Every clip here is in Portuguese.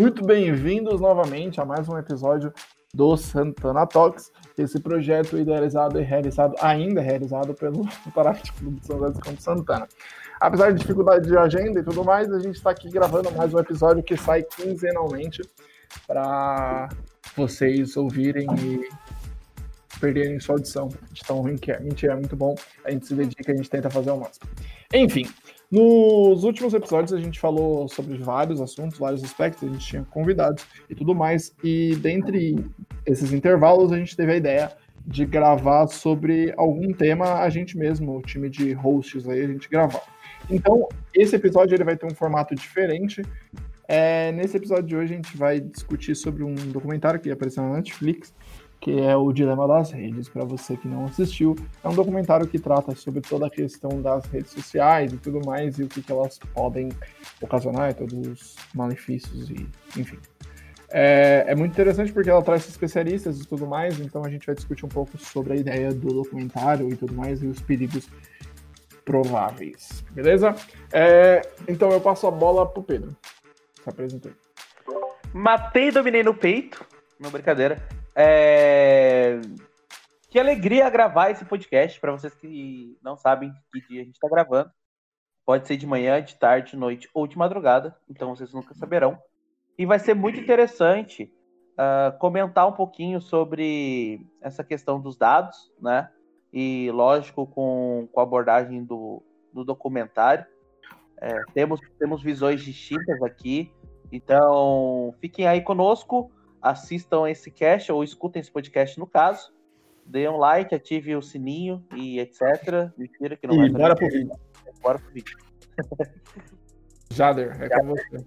muito bem-vindos novamente a mais um episódio do Santana Talks, esse projeto idealizado e realizado, ainda realizado pelo Parático Clube de São José do Campo Santana. Apesar de dificuldade de agenda e tudo mais, a gente está aqui gravando mais um episódio que sai quinzenalmente para vocês ouvirem e perderem sua audição de tão ruim que é. Mentira, é muito bom. A gente se dedica, a gente tenta fazer o máximo. Enfim, nos últimos episódios a gente falou sobre vários assuntos, vários aspectos, a gente tinha convidados e tudo mais. E dentre esses intervalos a gente teve a ideia de gravar sobre algum tema a gente mesmo, o time de hosts aí, a gente gravar. Então, esse episódio ele vai ter um formato diferente. É, nesse episódio de hoje a gente vai discutir sobre um documentário que apareceu na Netflix, que é o Dilema das Redes. Para você que não assistiu, é um documentário que trata sobre toda a questão das redes sociais e tudo mais, e o que, que elas podem ocasionar, todos os malefícios e enfim. É, é, muito interessante porque ela traz especialistas e tudo mais, então a gente vai discutir um pouco sobre a ideia do documentário e tudo mais, e os perigos prováveis, beleza? É, então eu passo a bola pro Pedro. Se apresentou. Matei e dominei no peito. Não, brincadeira. É... Que alegria gravar esse podcast para vocês que não sabem que dia a gente está gravando. Pode ser de manhã, de tarde, de noite ou de madrugada, então vocês nunca saberão. E vai ser muito interessante uh, comentar um pouquinho sobre essa questão dos dados, né? E lógico, com, com a abordagem do, do documentário. É, temos, temos visões distintas aqui, então fiquem aí conosco assistam esse cast ou escutem esse podcast no caso. Dê um like, ative o sininho e etc. Mentira que não e vai bora pro vídeo. Bora pro vídeo. Jader, é com você.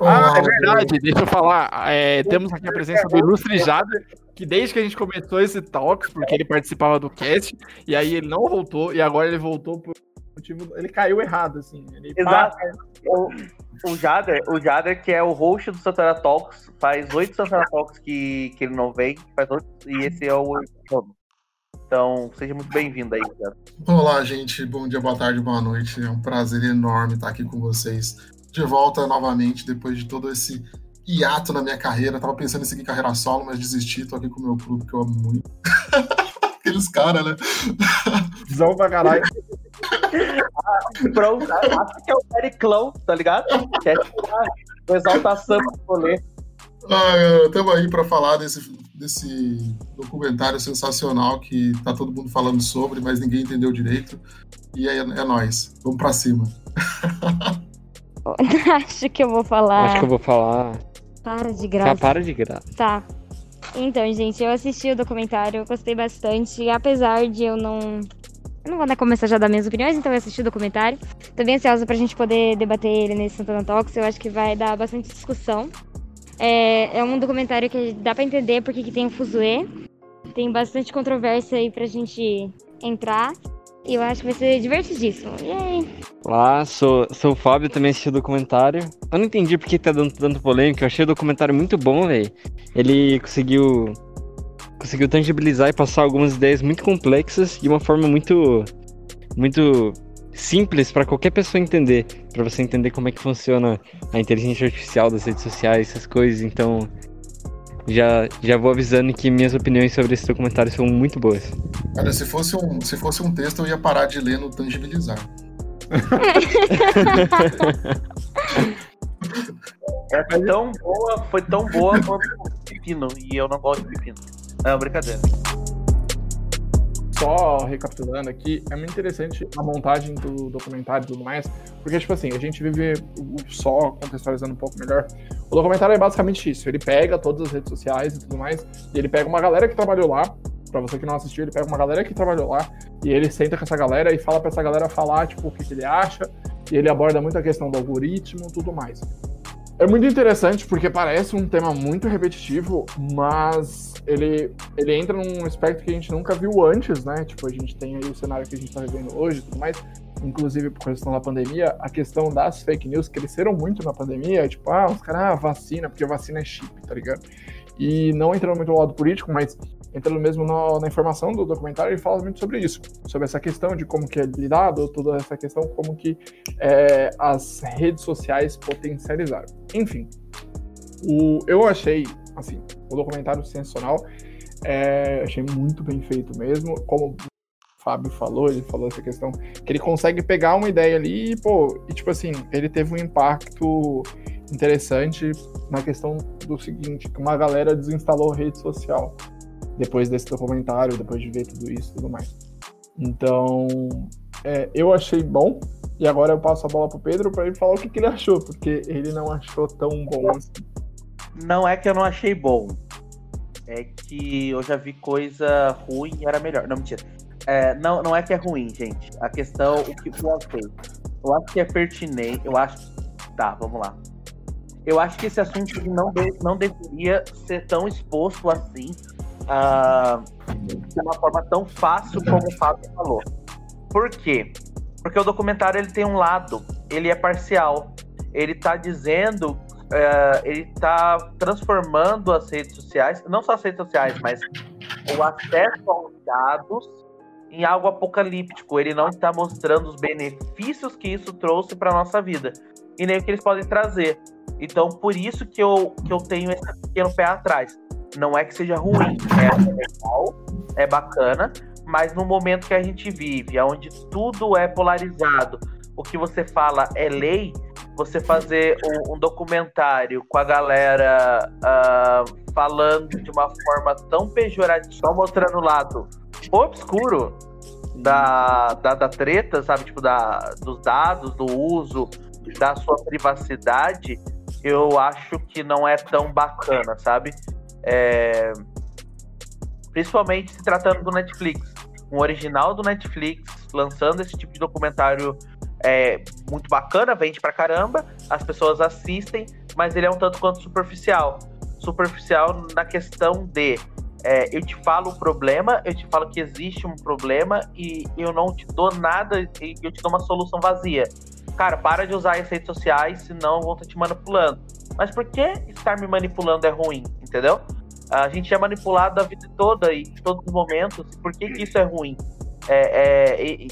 Ah, é verdade, deixa eu falar. É, temos aqui a presença do Ilustre Jader, que desde que a gente começou esse talk, porque ele participava do cast, e aí ele não voltou, e agora ele voltou por motivo. Ele caiu errado, assim. Ele Exato. O, o, Jader, o Jader, que é o host do Santana Talks, faz oito Santana Talks que, que ele não vem, faz oito, e esse é o Então, seja muito bem-vindo aí, Jader. Olá, gente. Bom dia, boa tarde, boa noite. É um prazer enorme estar aqui com vocês. De volta novamente, depois de todo esse hiato na minha carreira. tava pensando em seguir carreira solo, mas desisti. Tô aqui com o meu clube, que eu amo muito. Aqueles caras, né? Visão pra caralho. pronto, acho que é o Periclão, tá ligado? Quer tirar o exaltação do rolê. Estamos aí para falar desse, desse documentário sensacional que tá todo mundo falando sobre, mas ninguém entendeu direito. E é, é nós. Vamos para cima. Acho que eu vou falar. Acho que eu vou falar. Para de graça. Tá, para de graça. Tá. Então, gente, eu assisti o documentário, eu gostei bastante, apesar de eu não. Não vou né, começar já a dar minhas opiniões, então eu assisti o documentário. Tô bem ansiosa pra gente poder debater ele nesse Santana Talks, eu acho que vai dar bastante discussão. É, é um documentário que dá pra entender porque que tem o Fuzue. Tem bastante controvérsia aí pra gente entrar. E eu acho que vai ser divertidíssimo. Aí? Olá, sou, sou o Fábio, também assisti o documentário. Eu não entendi porque tá dando tanto polêmica. Eu achei o documentário muito bom, velho. Ele conseguiu. Conseguiu tangibilizar e passar algumas ideias muito complexas de uma forma muito. Muito simples para qualquer pessoa entender. para você entender como é que funciona a inteligência artificial das redes sociais, essas coisas. Então, já, já vou avisando que minhas opiniões sobre esse documentário são muito boas. Olha, se fosse um, se fosse um texto, eu ia parar de ler no tangibilizar. é tão boa, foi tão boa quanto o pepino, e eu não gosto de pepino. Não, brincadeira só recapitulando aqui, é muito interessante a montagem do documentário e tudo mais, porque, tipo assim, a gente vive só contextualizando um pouco melhor. O documentário é basicamente isso: ele pega todas as redes sociais e tudo mais, e ele pega uma galera que trabalhou lá. Pra você que não assistiu, ele pega uma galera que trabalhou lá e ele senta com essa galera e fala pra essa galera falar, tipo, o que, que ele acha, e ele aborda muito a questão do algoritmo e tudo mais. É muito interessante porque parece um tema muito repetitivo, mas ele, ele entra num aspecto que a gente nunca viu antes, né? Tipo, a gente tem aí o cenário que a gente está vivendo hoje e tudo mais, inclusive por questão da pandemia, a questão das fake news cresceram muito na pandemia, tipo, ah, os caras, ah, vacina, porque vacina é chip, tá ligado? E não entrando muito no lado político, mas entrando mesmo na, na, informação do documentário, ele fala muito sobre isso, sobre essa questão de como que é lidado, toda essa questão, como que é, as redes sociais potencializaram. Enfim, O, eu achei, assim, o documentário sensacional. É, achei muito bem feito mesmo. Como Fábio falou, ele falou essa questão, que ele consegue pegar uma ideia ali e, pô, e tipo assim, ele teve um impacto interessante na questão do seguinte, que uma galera desinstalou rede social depois desse documentário, depois de ver tudo isso e tudo mais. Então, é, eu achei bom, e agora eu passo a bola pro Pedro para ele falar o que, que, ele achou, porque ele não achou tão bom assim. Não é que eu não achei bom, é que eu já vi coisa ruim e era melhor. Não, mentira. É, não, não é que é ruim, gente. A questão, o que eu achei. Eu acho que é pertinente. Eu acho. Tá, vamos lá. Eu acho que esse assunto não, de, não deveria ser tão exposto assim, uh, de uma forma tão fácil como o Fábio falou. Por quê? Porque o documentário ele tem um lado, ele é parcial. Ele tá dizendo é, ele está transformando as redes sociais, não só as redes sociais, mas o acesso aos dados em algo apocalíptico. Ele não está mostrando os benefícios que isso trouxe para nossa vida e nem o que eles podem trazer. Então, por isso que eu, que eu tenho esse pequeno pé atrás. Não é que seja ruim, é legal, é bacana, mas no momento que a gente vive, onde tudo é polarizado, o que você fala é lei, você fazer um, um documentário com a galera uh, falando de uma forma tão pejorativa, só mostrando o lado obscuro da, da, da treta, sabe? Tipo, da, dos dados, do uso, da sua privacidade, eu acho que não é tão bacana, sabe? É... Principalmente se tratando do Netflix. Um original do Netflix lançando esse tipo de documentário é muito bacana, vende pra caramba, as pessoas assistem, mas ele é um tanto quanto superficial. Superficial na questão de é, eu te falo o problema, eu te falo que existe um problema e eu não te dou nada, e eu te dou uma solução vazia. Cara, para de usar as redes sociais, senão vou estar te manipulando. Mas por que estar me manipulando é ruim, entendeu? A gente é manipulado a vida toda e em todos os momentos. Por que, que isso é ruim? É, é, e,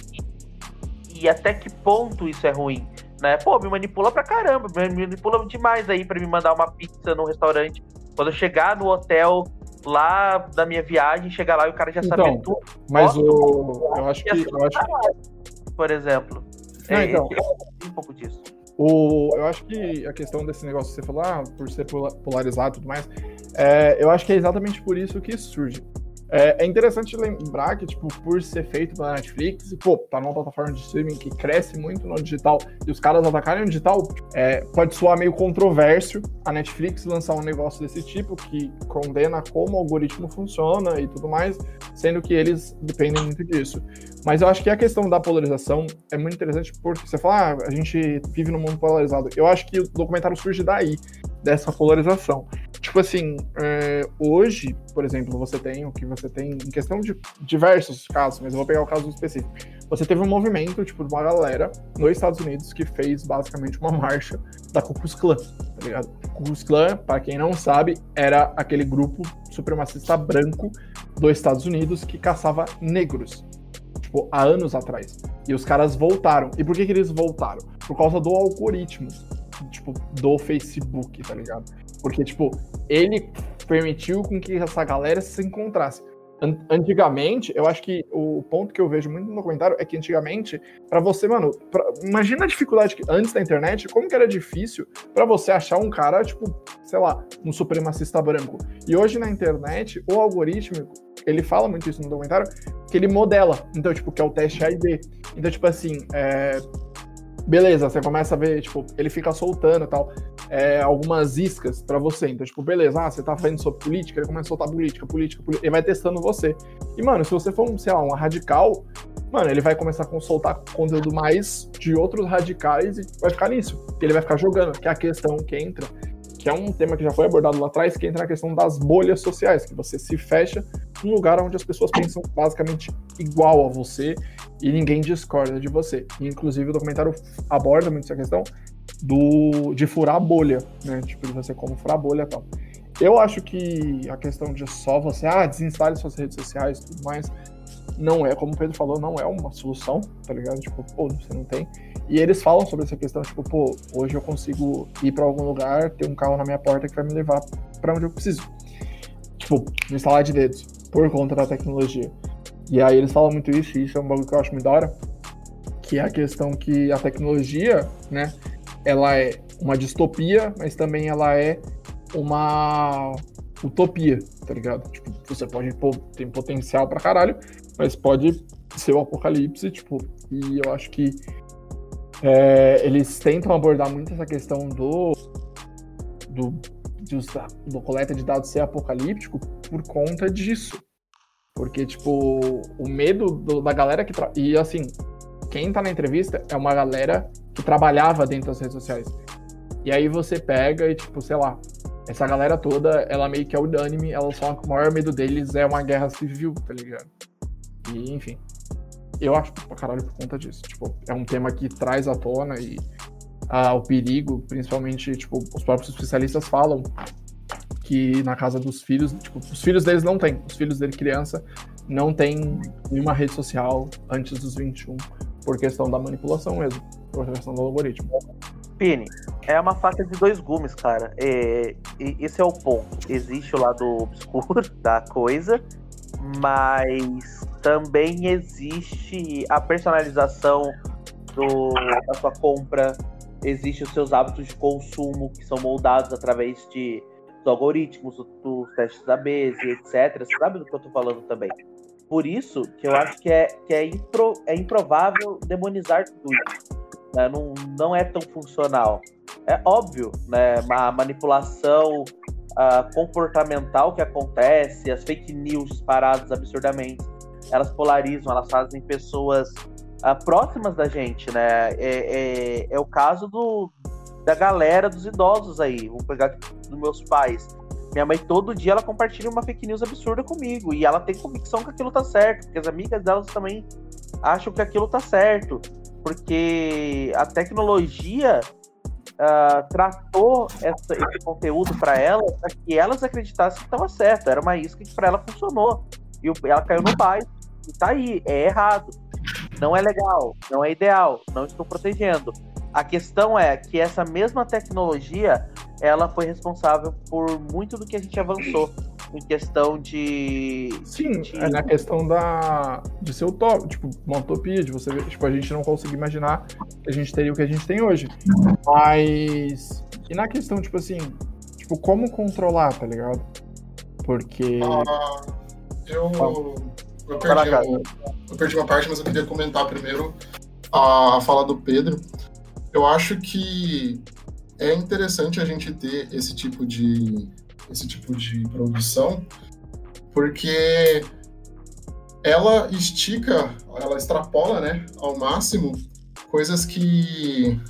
e até que ponto isso é ruim, né? Pô, me manipula pra caramba, me manipula demais aí para me mandar uma pizza no restaurante. Quando eu chegar no hotel lá da minha viagem, chegar lá e o cara já então, sabe tudo. Mas o... eu acho que... Eu acho... Por exemplo. Não, é, então, um pouco disso. O, eu acho que a questão desse negócio que você falou, ah, por ser polarizado e tudo mais, é, eu acho que é exatamente por isso que surge. É, é, interessante lembrar que, tipo, por ser feito pela Netflix, e, pô, tá numa plataforma de streaming que cresce muito no digital, e os caras atacarem o digital, é, pode soar meio controverso a Netflix lançar um negócio desse tipo, que condena como o algoritmo funciona e tudo mais, sendo que eles dependem muito disso. Mas eu acho que a questão da polarização é muito interessante, porque você fala, ah, a gente vive num mundo polarizado. Eu acho que o documentário surge daí, dessa polarização. Tipo assim, é, hoje, por exemplo, você tem o que você tem em questão de diversos casos, mas eu vou pegar o caso específico. Você teve um movimento, tipo, de uma galera nos Estados Unidos que fez basicamente uma marcha da Ku Klux Klan, tá ligado? Ku Klux Klan, para quem não sabe, era aquele grupo supremacista branco dos Estados Unidos que caçava negros, tipo, há anos atrás. E os caras voltaram. E por que, que eles voltaram? Por causa do algoritmo tipo, do Facebook, tá ligado? Porque, tipo, ele permitiu com que essa galera se encontrasse. Antigamente, eu acho que o ponto que eu vejo muito no comentário é que antigamente, para você, mano, pra, imagina a dificuldade que antes da internet, como que era difícil para você achar um cara, tipo, sei lá, um supremacista branco. E hoje na internet, o algoritmo, ele fala muito isso no documentário, que ele modela. Então, tipo, que é o teste A e B. Então, tipo assim, é, beleza, você começa a ver, tipo, ele fica soltando tal, é, algumas iscas para você. Então, tipo, beleza, ah, você tá falando sobre política, ele começa a soltar política, política, política, ele vai testando você. E, mano, se você for, sei lá, um radical, mano, ele vai começar a soltar conteúdo mais de outros radicais e vai ficar nisso. Ele vai ficar jogando, que é a questão que entra que é um tema que já foi abordado lá atrás, que entra na questão das bolhas sociais, que você se fecha num lugar onde as pessoas pensam basicamente igual a você e ninguém discorda de você. E, inclusive, o documentário aborda muito essa questão do, de furar a bolha, né? Tipo, de você como furar a bolha e tal. Eu acho que a questão de só você, ah, desinstale suas redes sociais e tudo mais, não é, como o Pedro falou, não é uma solução, tá ligado? Tipo, pô, você não tem. E eles falam sobre essa questão, tipo, pô, hoje eu consigo ir para algum lugar, ter um carro na minha porta que vai me levar para onde eu preciso. Tipo, no instalar de dedos, por conta da tecnologia. E aí eles falam muito isso, e isso é um bagulho que eu acho muito da hora, que é a questão que a tecnologia, né, ela é uma distopia, mas também ela é uma utopia, tá ligado? Tipo, você pode, pô, tem potencial pra caralho, mas pode ser o apocalipse, tipo, e eu acho que é, eles tentam abordar muito essa questão do, do, do, do coleta de dados ser apocalíptico por conta disso. Porque, tipo, o medo do, da galera que. Tra... E, assim, quem tá na entrevista é uma galera que trabalhava dentro das redes sociais. E aí você pega e, tipo, sei lá, essa galera toda, ela meio que é unânime, ela só o maior medo deles é uma guerra civil, tá ligado? E, enfim. Eu acho pra caralho por conta disso. Tipo, é um tema que traz à tona e ah, o perigo, principalmente, tipo, os próprios especialistas falam que na casa dos filhos, tipo, os filhos deles não têm. Os filhos dele, criança, não tem nenhuma rede social antes dos 21, por questão da manipulação mesmo, por questão do algoritmo. Pini, é uma faca de dois gumes, cara. É, esse é o ponto. Existe o lado obscuro da coisa, mas também existe a personalização do, da sua compra, existe os seus hábitos de consumo que são moldados através de dos algoritmos, dos testes AB, etc. Você sabe do que eu tô falando também. Por isso que eu acho que é, que é, impro, é improvável demonizar tudo. Né? Não, não é tão funcional. É óbvio, né? Uma manipulação uh, comportamental que acontece, as fake news paradas absurdamente, elas polarizam, elas fazem pessoas uh, próximas da gente, né? É, é, é o caso do, da galera dos idosos aí. Vou pegar dos meus pais. Minha mãe todo dia ela compartilha uma fake news absurda comigo e ela tem convicção que aquilo tá certo, porque as amigas delas também acham que aquilo tá certo, porque a tecnologia uh, tratou essa, esse conteúdo para ela para que elas acreditassem que estava certo, era uma isca que para ela funcionou e ela caiu no bairro e tá aí, é errado, não é legal, não é ideal, não estou protegendo. A questão é que essa mesma tecnologia, ela foi responsável por muito do que a gente avançou em questão de. Sim, de... é na questão da de ser utopia, tipo, uma utopia, de você ver, tipo, a gente não conseguir imaginar que a gente teria o que a gente tem hoje. Mas. E na questão, tipo assim, tipo, como controlar, tá ligado? Porque. Ah, eu. Eu perdi, eu, eu perdi uma parte, mas eu queria comentar primeiro a, a fala do Pedro. Eu acho que é interessante a gente ter esse tipo de esse tipo de produção, porque ela estica, ela extrapola, né, ao máximo coisas que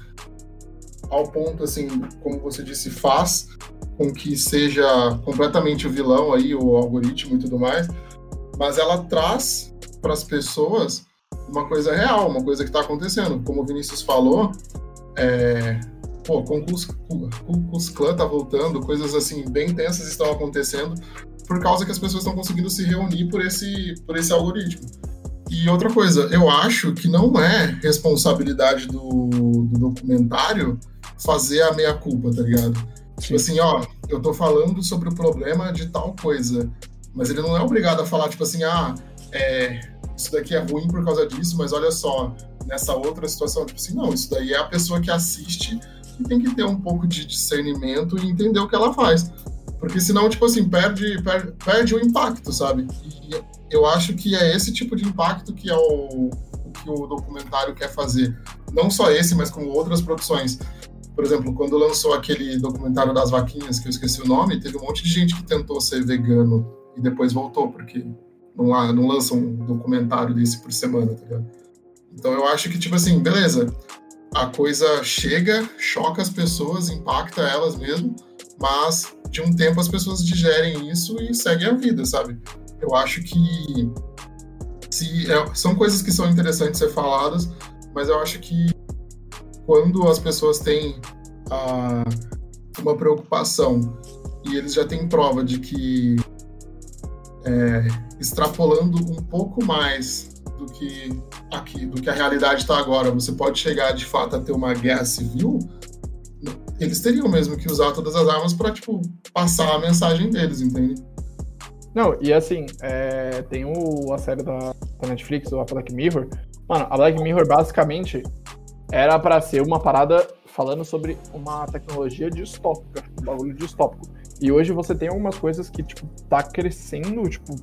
ao ponto assim, como você disse, faz com que seja completamente o vilão aí, o algoritmo e tudo mais, mas ela traz para as pessoas uma coisa real, uma coisa que está acontecendo. Como o Vinícius falou, é, pô, concurso, clã tá voltando, coisas assim bem tensas estão acontecendo por causa que as pessoas estão conseguindo se reunir por esse, por esse algoritmo. E outra coisa, eu acho que não é responsabilidade do, do documentário fazer a meia-culpa, tá ligado? Tipo assim, ó, eu tô falando sobre o problema de tal coisa, mas ele não é obrigado a falar, tipo assim, ah, é, isso daqui é ruim por causa disso, mas olha só, nessa outra situação, tipo assim, não, isso daí é a pessoa que assiste e tem que ter um pouco de discernimento e entender o que ela faz. Porque senão, tipo assim, perde, perde, perde o impacto, sabe? E eu acho que é esse tipo de impacto que é o, o que o documentário quer fazer. Não só esse, mas como outras produções. Por exemplo, quando lançou aquele documentário das vaquinhas, que eu esqueci o nome, teve um monte de gente que tentou ser vegano e depois voltou, porque não, não lança um documentário desse por semana, tá ligado? Então eu acho que, tipo assim, beleza, a coisa chega, choca as pessoas, impacta elas mesmo, mas de um tempo as pessoas digerem isso e seguem a vida, sabe? Eu acho que se, é, são coisas que são interessantes ser faladas, mas eu acho que quando as pessoas têm ah, uma preocupação e eles já têm prova de que é, extrapolando um pouco mais do que aqui, do que a realidade está agora, você pode chegar de fato a ter uma guerra civil, eles teriam mesmo que usar todas as armas para tipo passar a mensagem deles, entende? Não, e assim, é, tem o, a série da, da Netflix, a Black Mirror. Mano, a Black Mirror basicamente era para ser uma parada falando sobre uma tecnologia distópica, um bagulho distópico. E hoje você tem algumas coisas que, tipo, tá crescendo, tipo,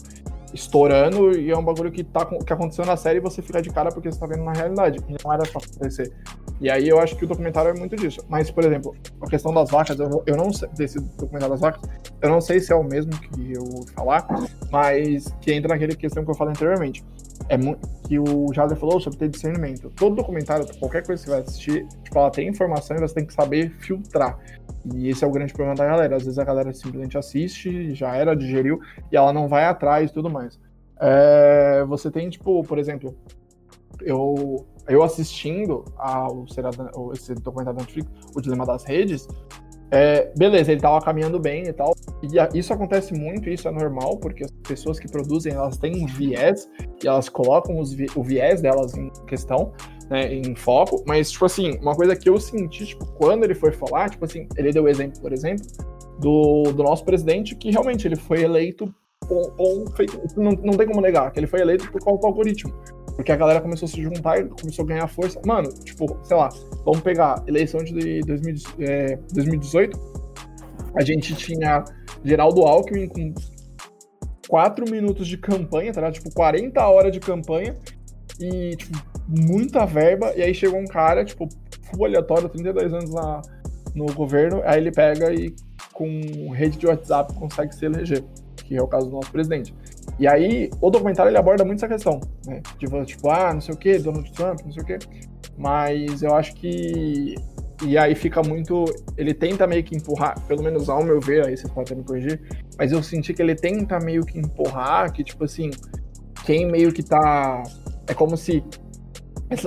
estourando, e é um bagulho que, tá, que aconteceu na série e você fica de cara porque você tá vendo na realidade. E não era só acontecer. E aí eu acho que o documentário é muito disso. Mas, por exemplo, a questão das vacas, eu, eu não sei, desse documentário das vacas, eu não sei se é o mesmo que eu vou falar, mas que entra naquele questão que eu falei anteriormente. É que o Jader falou sobre ter discernimento. Todo documentário, qualquer coisa que você vai assistir, tipo, ela tem informação e você tem que saber filtrar. E esse é o grande problema da galera. Às vezes a galera simplesmente assiste, já era, digeriu, e ela não vai atrás e tudo mais. É, você tem, tipo, por exemplo, eu, eu assistindo ao, esse documentário da Netflix, O Dilema das Redes, é, beleza, ele tava caminhando bem e tal. E isso acontece muito, isso é normal, porque as pessoas que produzem, elas têm um viés e elas colocam os, o viés delas em questão, né, em foco. Mas, tipo assim, uma coisa que eu senti, tipo, quando ele foi falar, tipo assim, ele deu exemplo, por exemplo, do, do nosso presidente, que realmente ele foi eleito com, com não, não tem como negar, que ele foi eleito por causa do algoritmo. Porque a galera começou a se juntar e começou a ganhar força. Mano, tipo, sei lá, vamos pegar eleição de 2018. É, a gente tinha Geraldo Alckmin com 4 minutos de campanha, tá ligado? Tipo, 40 horas de campanha e, tipo, muita verba. E aí chegou um cara, tipo, full aleatório, 32 anos na, no governo. Aí ele pega e, com rede de WhatsApp, consegue se eleger, que é o caso do nosso presidente. E aí, o documentário ele aborda muito essa questão, né? De tipo, ah, não sei o que, Donald Trump, não sei o que. Mas eu acho que. E aí fica muito. Ele tenta meio que empurrar, pelo menos ao meu ver, aí vocês podem me corrigir, mas eu senti que ele tenta meio que empurrar, que tipo assim, quem meio que tá. É como se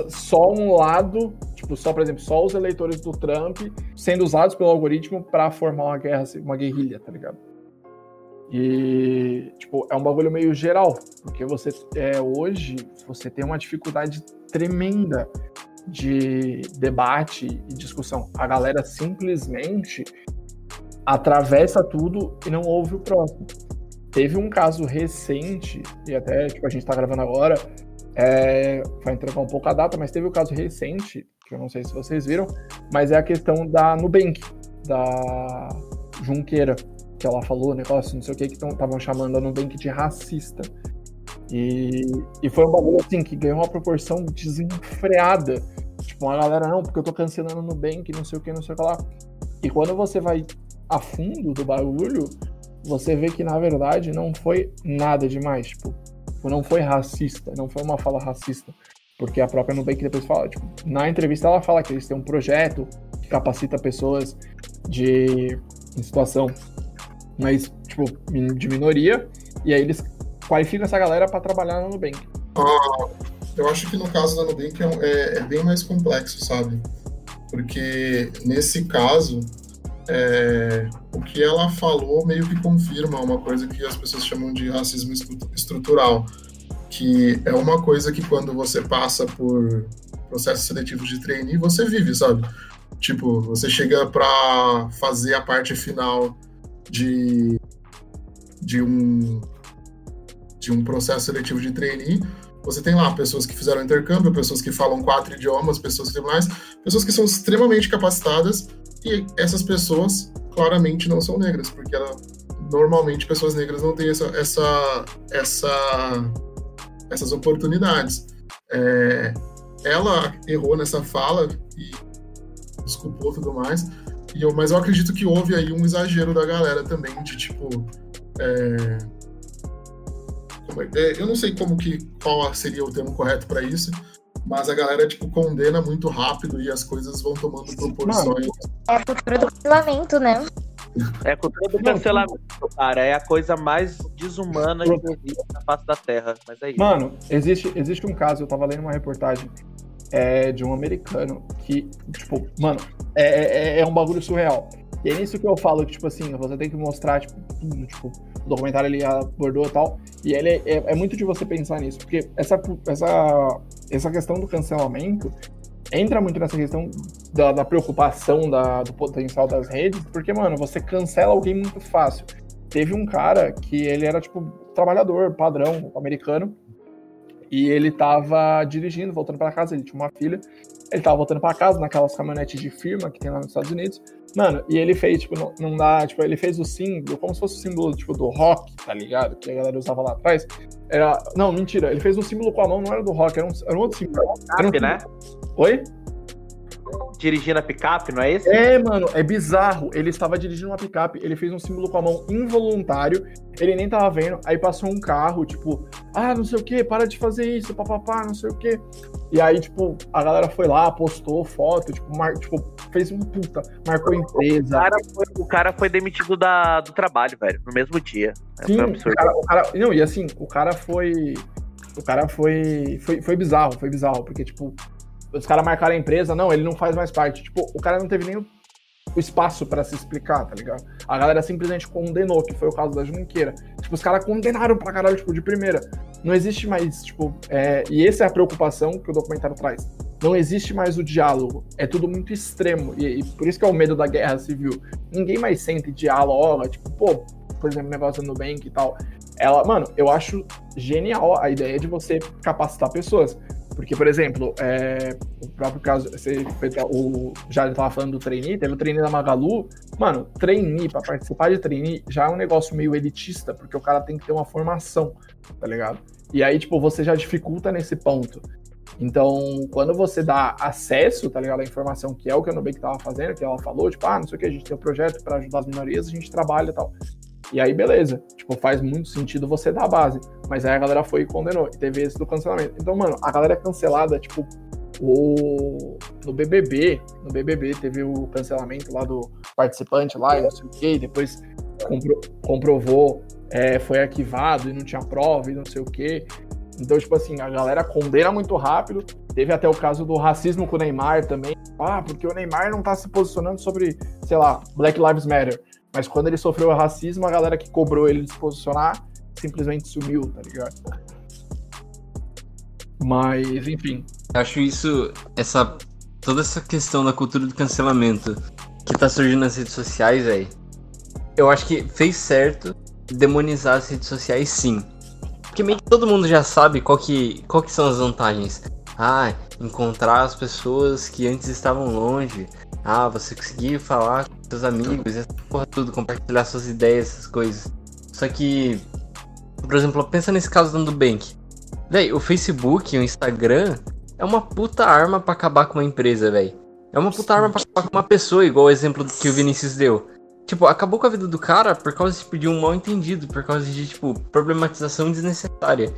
só um lado, tipo, só, por exemplo, só os eleitores do Trump sendo usados pelo algoritmo para formar uma guerra, uma guerrilha, tá ligado? E, tipo, é um bagulho meio geral, porque você, é, hoje, você tem uma dificuldade tremenda de debate e discussão. A galera simplesmente atravessa tudo e não ouve o próximo. Teve um caso recente, e até, tipo, a gente tá gravando agora, é, vai entregar um pouco a data, mas teve um caso recente, que eu não sei se vocês viram, mas é a questão da Nubank, da Junqueira que ela falou, negócio, não sei o que, que estavam chamando a Nubank de racista. E, e foi um bagulho assim que ganhou uma proporção desenfreada. Tipo, uma galera, não, porque eu tô cancelando o Nubank, não sei o que, não sei o que lá. E quando você vai a fundo do bagulho, você vê que na verdade não foi nada demais. Tipo, não foi racista, não foi uma fala racista. Porque a própria Nubank depois fala, tipo, na entrevista ela fala que eles têm um projeto que capacita pessoas de em situação mas, tipo, de minoria, e aí eles qualificam essa galera para trabalhar no Nubank. Ah, eu acho que no caso da Nubank é, é, é bem mais complexo, sabe? Porque nesse caso, é, o que ela falou meio que confirma uma coisa que as pessoas chamam de racismo estrutural, que é uma coisa que quando você passa por processos seletivos de trainee, você vive, sabe? Tipo, você chega para fazer a parte final de, de, um, de um processo seletivo de trainee, você tem lá pessoas que fizeram intercâmbio, pessoas que falam quatro idiomas, pessoas que mais, pessoas que são extremamente capacitadas e essas pessoas claramente não são negras, porque ela, normalmente pessoas negras não têm essa, essa, essa, essas oportunidades. É, ela errou nessa fala e desculpou tudo mais, e eu, mas eu acredito que houve aí um exagero da galera também, de tipo. É, é, é eu não sei como que qual seria o termo correto para isso, mas a galera tipo condena muito rápido e as coisas vão tomando proporções. É a cultura do cancelamento, né? É a cultura do cancelamento, cara. É a coisa mais desumana que existe na face da Terra. Mas é isso. Mano, existe, existe um caso, eu tava lendo uma reportagem é, de um americano que, tipo, mano, é, é, é, um bagulho surreal. E é nisso que eu falo que, tipo assim, você tem que mostrar, tipo, tudo, tipo, o documentário ele abordou e tal. E ele é, é, é, muito de você pensar nisso, porque essa, essa, essa questão do cancelamento entra muito nessa questão da, da preocupação da, do potencial das redes, porque, mano, você cancela alguém muito fácil. Teve um cara que ele era, tipo, trabalhador, padrão, americano, e ele tava dirigindo, voltando para casa, ele tinha uma filha, ele tava voltando para casa naquelas caminhonetes de firma que tem lá nos Estados Unidos, Mano, e ele fez, tipo, não, não, dá, tipo, ele fez o símbolo, como se fosse o símbolo, tipo, do rock, tá ligado? Que a galera usava lá atrás. Era. Não, mentira, ele fez um símbolo com a mão, não era do rock, era um, era um outro símbolo. Era um... né? Oi? Dirigindo a picape, não é esse? É, mano, é bizarro. Ele estava dirigindo uma picape, ele fez um símbolo com a mão involuntário, ele nem tava vendo, aí passou um carro, tipo, ah, não sei o que, para de fazer isso, papapá, não sei o que. E aí, tipo, a galera foi lá, postou foto, tipo, mar... tipo fez um puta, marcou empresa. O cara foi, o cara foi demitido da, do trabalho, velho, no mesmo dia. Sim, foi absurdo. O cara, o cara, não, e assim, o cara foi. O cara foi, foi. Foi bizarro, foi bizarro, porque, tipo, os caras marcaram a empresa, não, ele não faz mais parte. Tipo, o cara não teve nem o, espaço para se explicar, tá ligado? A galera simplesmente condenou, que foi o caso da Junqueira. Tipo, os caras condenaram pra caralho, tipo, de primeira. Não existe mais, tipo, é, e essa é a preocupação que o documentário traz. Não existe mais o diálogo. É tudo muito extremo. E, e por isso que é o medo da guerra civil. Ninguém mais sente diálogo, tipo, pô, por exemplo, o negócio do Nubank e tal. Ela, mano, eu acho genial a ideia de você capacitar pessoas. Porque, por exemplo, é, o próprio caso, você, o já estava falando do trainee, teve o trainee da Magalu. Mano, trainee, para participar de trainee, já é um negócio meio elitista, porque o cara tem que ter uma formação, tá ligado? E aí, tipo, você já dificulta nesse ponto. Então, quando você dá acesso, tá ligado, à informação, que é o que a Nubank tava fazendo, que ela falou, tipo, ah, não sei o que, a gente tem um projeto para ajudar as minorias, a gente trabalha e tal. E aí, beleza. Tipo, faz muito sentido você dar a base. Mas aí a galera foi e condenou. E teve esse do cancelamento. Então, mano, a galera é cancelada, tipo, o... no BBB, no BBB teve o cancelamento lá do participante lá, e não sei o quê, e depois compro... comprovou, é, foi arquivado e não tinha prova e não sei o quê. Então, tipo assim, a galera condena muito rápido. Teve até o caso do racismo com o Neymar também. Ah, porque o Neymar não tá se posicionando sobre, sei lá, Black Lives Matter. Mas quando ele sofreu racismo, a galera que cobrou ele de se posicionar simplesmente sumiu, tá ligado? Mas, enfim. Acho isso, essa toda essa questão da cultura do cancelamento que tá surgindo nas redes sociais, velho. Eu acho que fez certo demonizar as redes sociais, sim. Porque meio que todo mundo já sabe qual que, qual que são as vantagens. Ah, encontrar as pessoas que antes estavam longe. Ah, você conseguir falar com seus amigos, essa porra tudo, compartilhar suas ideias, essas coisas. Só que, por exemplo, pensa nesse caso do Nubank. Véi, o Facebook, o Instagram, é uma puta arma para acabar com uma empresa, velho. É uma puta arma pra acabar com uma pessoa, igual o exemplo que o Vinícius deu. Tipo, acabou com a vida do cara por causa de um mal entendido, por causa de, tipo, problematização desnecessária.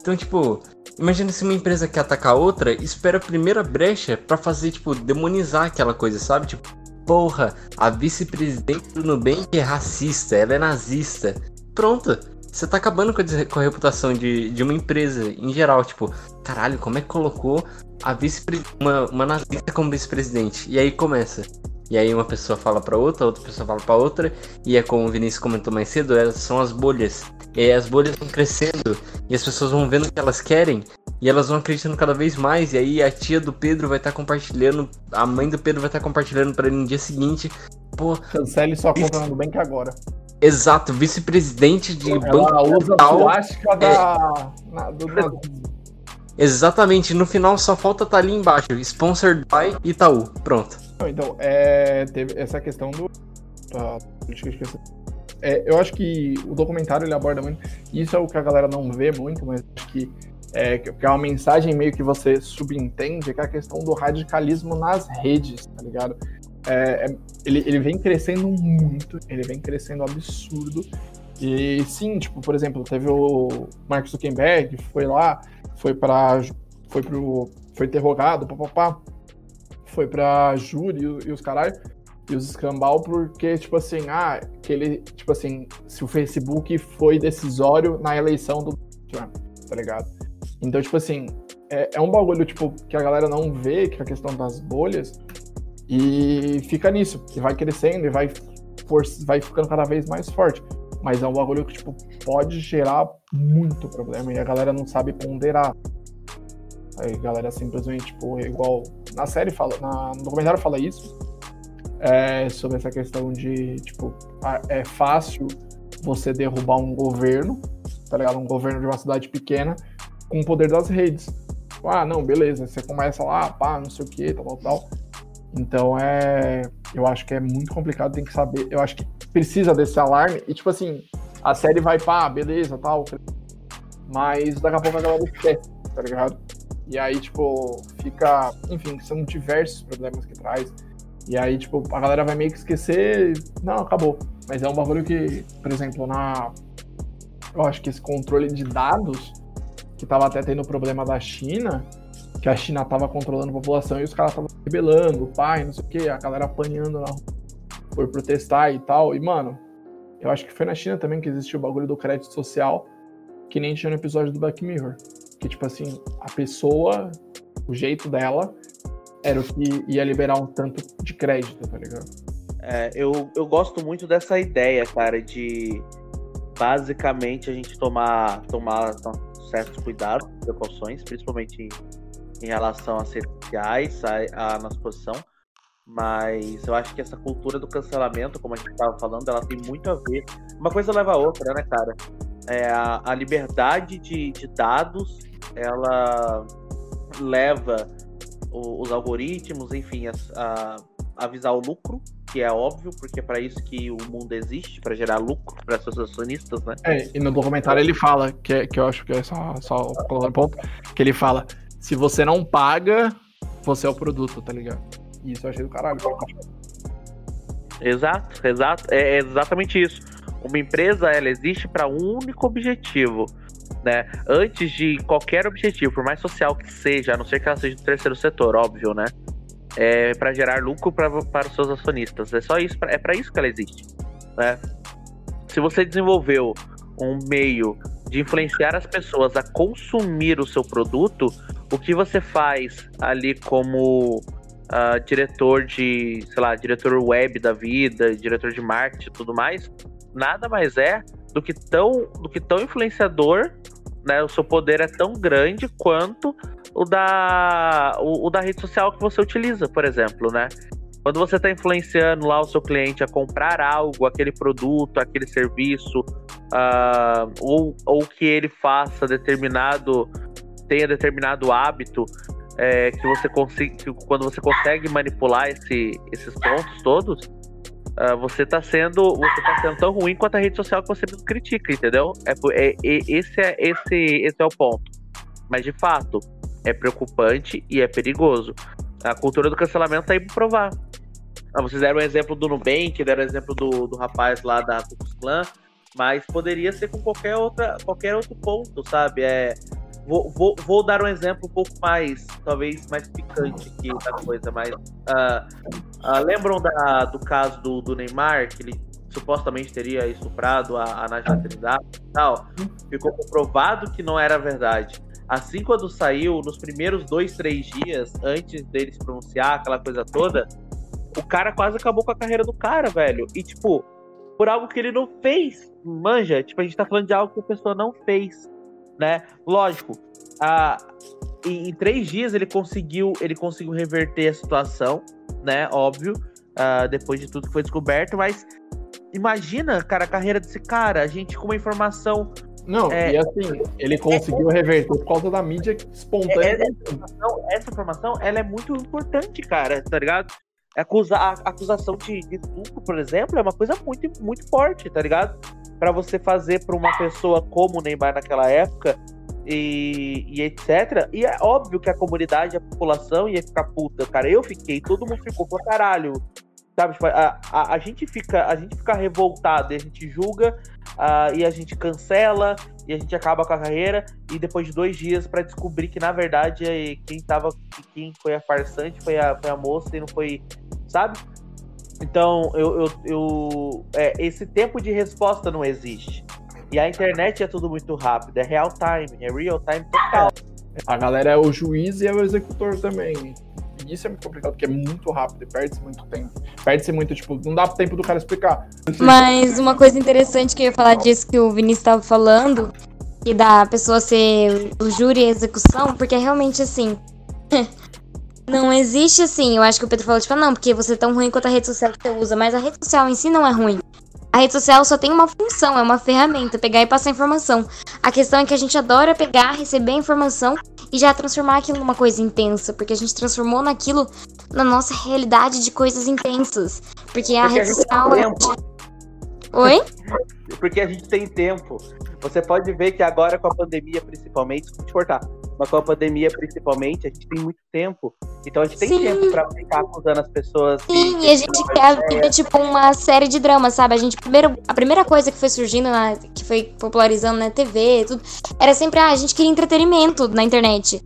Então, tipo, imagina se uma empresa quer atacar outra, espera a primeira brecha para fazer, tipo, demonizar aquela coisa, sabe? Tipo, porra, a vice-presidente do Nubank é racista, ela é nazista. Pronto, você tá acabando com a, com a reputação de, de uma empresa em geral. Tipo, caralho, como é que colocou a vice uma, uma nazista como vice-presidente? E aí começa. E aí uma pessoa fala para outra, outra pessoa fala para outra, e é como o Vinícius comentou mais cedo, elas são as bolhas. E as bolhas vão crescendo, e as pessoas vão vendo o que elas querem, e elas vão acreditando cada vez mais, e aí a tia do Pedro vai estar tá compartilhando, a mãe do Pedro vai estar tá compartilhando para ele no dia seguinte. Pô, cancele sua conta no Nubank agora. Exato, vice-presidente de Ela banco usa tal, a plástica da, na, do. Exatamente, no final só falta estar tá ali embaixo, sponsored by Itaú. Pronto. Então, é, teve essa questão do. ah, é, eu acho que o documentário ele aborda muito. Isso é o que a galera não vê muito, mas acho que é, que é uma mensagem meio que você subentende, que é a questão do radicalismo nas redes, tá ligado? É, é- ele, ele vem crescendo muito, ele vem crescendo absurdo. E sim, tipo, por exemplo, teve o Mark Zuckerberg, foi lá, foi para foi pro foi interrogado, papapá, foi pra júri e, e os caralho, e os escambau porque tipo assim, ah, que ele, tipo assim, se o Facebook foi decisório na eleição do Trump, tá ligado? Então, tipo assim, é, é um bagulho tipo que a galera não vê, que é a questão das bolhas, e fica nisso, e vai crescendo e vai, for, vai ficando cada vez mais forte. Mas é um bagulho que, tipo, pode gerar muito problema e a galera não sabe ponderar. Aí a galera simplesmente, tipo, igual na série fala, na, no documentário fala isso, é, sobre essa questão de, tipo, é fácil você derrubar um governo, tá ligado? Um governo de uma cidade pequena com o poder das redes. Ah, não, beleza, você começa lá, pá, não sei o que, tal, tal, tal. Então é. Eu acho que é muito complicado, tem que saber. Eu acho que precisa desse alarme. E tipo assim, a série vai, pá, beleza, tal. Mas daqui a pouco a galera esquece, tá ligado? E aí, tipo, fica. Enfim, são diversos problemas que traz. E aí, tipo, a galera vai meio que esquecer. Não, acabou. Mas é um bagulho que, por exemplo, na. Eu acho que esse controle de dados, que tava até tendo problema da China, que a China tava controlando a população e os caras estavam rebelando, pai, não sei o que, a galera apanhando na rua por protestar e tal. E, mano, eu acho que foi na China também que existiu o bagulho do crédito social, que nem tinha no episódio do Black Mirror. Que, tipo assim, a pessoa, o jeito dela, era o que ia liberar um tanto de crédito, tá ligado? É, eu, eu gosto muito dessa ideia, cara, de basicamente a gente tomar, tomar certos cuidados, precauções, principalmente em relação às redes sociais, à nossa posição. Mas eu acho que essa cultura do cancelamento, como a gente estava falando, ela tem muito a ver. Uma coisa leva a outra, né, cara? É, a, a liberdade de, de dados, ela leva o, os algoritmos, enfim, a, a, a, visar o lucro, que é óbvio, porque é para isso que o mundo existe, para gerar lucro para seus acionistas, né? É, e no documentário ele fala, que, é, que eu acho que é só, só o ponto, que ele fala se você não paga, você é o produto, tá ligado? E isso eu achei do caralho. Exato, exato. É exatamente isso. Uma empresa, ela existe para um único objetivo, né? Antes de qualquer objetivo, por mais social que seja, a não ser que ela seja do terceiro setor, óbvio, né? É para gerar lucro pra, para os seus acionistas. É só isso, é para isso que ela existe, né? Se você desenvolveu um meio de influenciar as pessoas a consumir o seu produto, o que você faz ali como uh, diretor de, sei lá, diretor web da vida, diretor de marketing e tudo mais, nada mais é do que tão, do que tão influenciador, né? O seu poder é tão grande quanto o da, o, o da rede social que você utiliza, por exemplo, né? Quando você está influenciando lá o seu cliente a comprar algo, aquele produto, aquele serviço, uh, ou, ou que ele faça determinado tenha determinado hábito é, que você consiga, quando você consegue manipular esse, esses pontos todos, uh, você está sendo você tá sendo tão ruim quanto a rede social que você critica, entendeu? É, é, esse, é, esse, esse é o ponto. Mas de fato, é preocupante e é perigoso. A cultura do cancelamento tá aí para provar. Ah, vocês deram o exemplo do Nubank, deram o exemplo do, do rapaz lá da Ku Klux mas poderia ser com qualquer, outra, qualquer outro ponto, sabe? É, Vou, vou, vou, dar um exemplo um pouco mais, talvez mais picante aqui da coisa, mas uh, uh, lembram da, do caso do, do, Neymar, que ele supostamente teria estuprado a, a Trindade e tal? Ficou comprovado que não era verdade. Assim, quando saiu, nos primeiros dois, três dias, antes dele se pronunciar, aquela coisa toda, o cara quase acabou com a carreira do cara, velho. E, tipo, por algo que ele não fez, manja. Tipo, a gente tá falando de algo que a pessoa não fez né? Lógico, a, em, em, três dias ele conseguiu, ele conseguiu reverter a situação, né? Óbvio, uh, depois de tudo que foi descoberto, mas imagina, cara, a carreira desse cara, a gente com uma informação. Não, é, e assim, ele conseguiu é, reverter por causa da mídia espontânea. É, essa, informação, essa informação, ela é muito importante, cara, tá ligado? Acusa, a acusação de, de estupro, por exemplo, é uma coisa muito, muito forte, tá ligado? para você fazer para uma pessoa como o Neymar naquela época e, e, etc. E é óbvio que a comunidade, a população ia ficar puta, cara. Eu fiquei, todo mundo ficou pra caralho. Sabe, tipo, a, a, a, gente fica, a gente fica revoltado, a gente julga uh, e a gente cancela e a gente acaba com a carreira e depois de dois dias para descobrir que na verdade quem tava, quem foi a farsante foi a, foi a moça e não foi, sabe? Então, eu, eu, eu é, esse tempo de resposta não existe. E a internet é tudo muito rápido, é real time, é real time total. A galera é o juiz e é o executor também. Isso é muito complicado, porque é muito rápido e perde-se muito tempo. Perde-se muito, tipo, não dá tempo do cara explicar. Mas uma coisa interessante que eu ia falar disso que o Vinícius estava falando, que da pessoa ser o júri e execução, porque é realmente assim. não existe assim, eu acho que o Pedro falou, tipo, não, porque você é tão ruim quanto a rede social que você usa, mas a rede social em si não é ruim. A rede social só tem uma função, é uma ferramenta, pegar e passar informação. A questão é que a gente adora pegar, receber informação e já transformar aquilo numa coisa intensa, porque a gente transformou naquilo na nossa realidade de coisas intensas. Porque a Porque rede social. é-. Oi? Porque a gente tem tempo. Você pode ver que agora com a pandemia, principalmente, te cortar, mas com a pandemia, principalmente, a gente tem muito tempo. Então a gente tem Sim. tempo pra ficar acusando as pessoas. Sim, e a gente quer vida tipo uma série de dramas, sabe? A gente primeiro, a primeira coisa que foi surgindo, na, que foi popularizando na TV, e tudo, era sempre ah, a gente queria entretenimento na internet.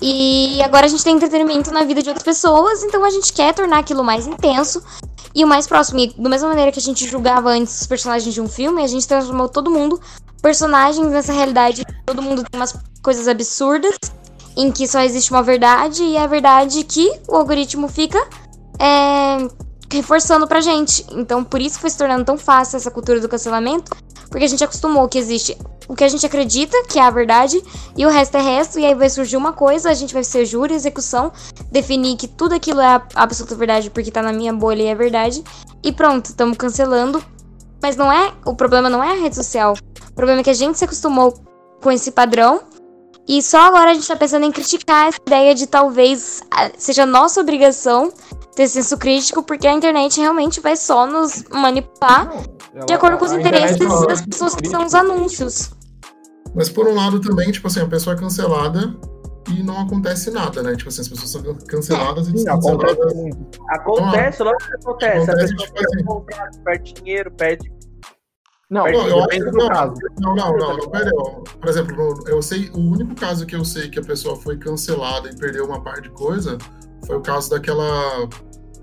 E agora a gente tem entretenimento na vida de outras pessoas, então a gente quer tornar aquilo mais intenso e o mais próximo. E da mesma maneira que a gente julgava antes os personagens de um filme, a gente transformou todo mundo personagens nessa realidade. Todo mundo tem umas coisas absurdas em que só existe uma verdade e é a verdade que o algoritmo fica é, reforçando pra gente. Então, por isso foi se tornando tão fácil essa cultura do cancelamento, porque a gente acostumou que existe o que a gente acredita, que é a verdade, e o resto é resto, e aí vai surgir uma coisa, a gente vai ser júri, execução, definir que tudo aquilo é a absoluta verdade porque tá na minha bolha e é verdade, e pronto, estamos cancelando. Mas não é, o problema não é a rede social. O problema é que a gente se acostumou com esse padrão e só agora a gente tá pensando em criticar essa ideia de talvez ah, seja nossa obrigação ter senso crítico, porque a internet realmente vai só nos manipular de acordo com os interesses das pessoas que são os anúncios. Mas por um lado também, tipo assim, a pessoa é cancelada e não acontece nada, né? Tipo assim, as pessoas são canceladas e acontece descanceladas. muito. Acontece, logo que acontece. Acontece, a pessoa tipo assim. perde dinheiro, perde. Não, Não, eu acho que não, caso. não, não, não, não, ó. Por exemplo, no- eu sei, o único caso que eu sei que a pessoa foi cancelada e perdeu uma parte de coisa foi o caso daquela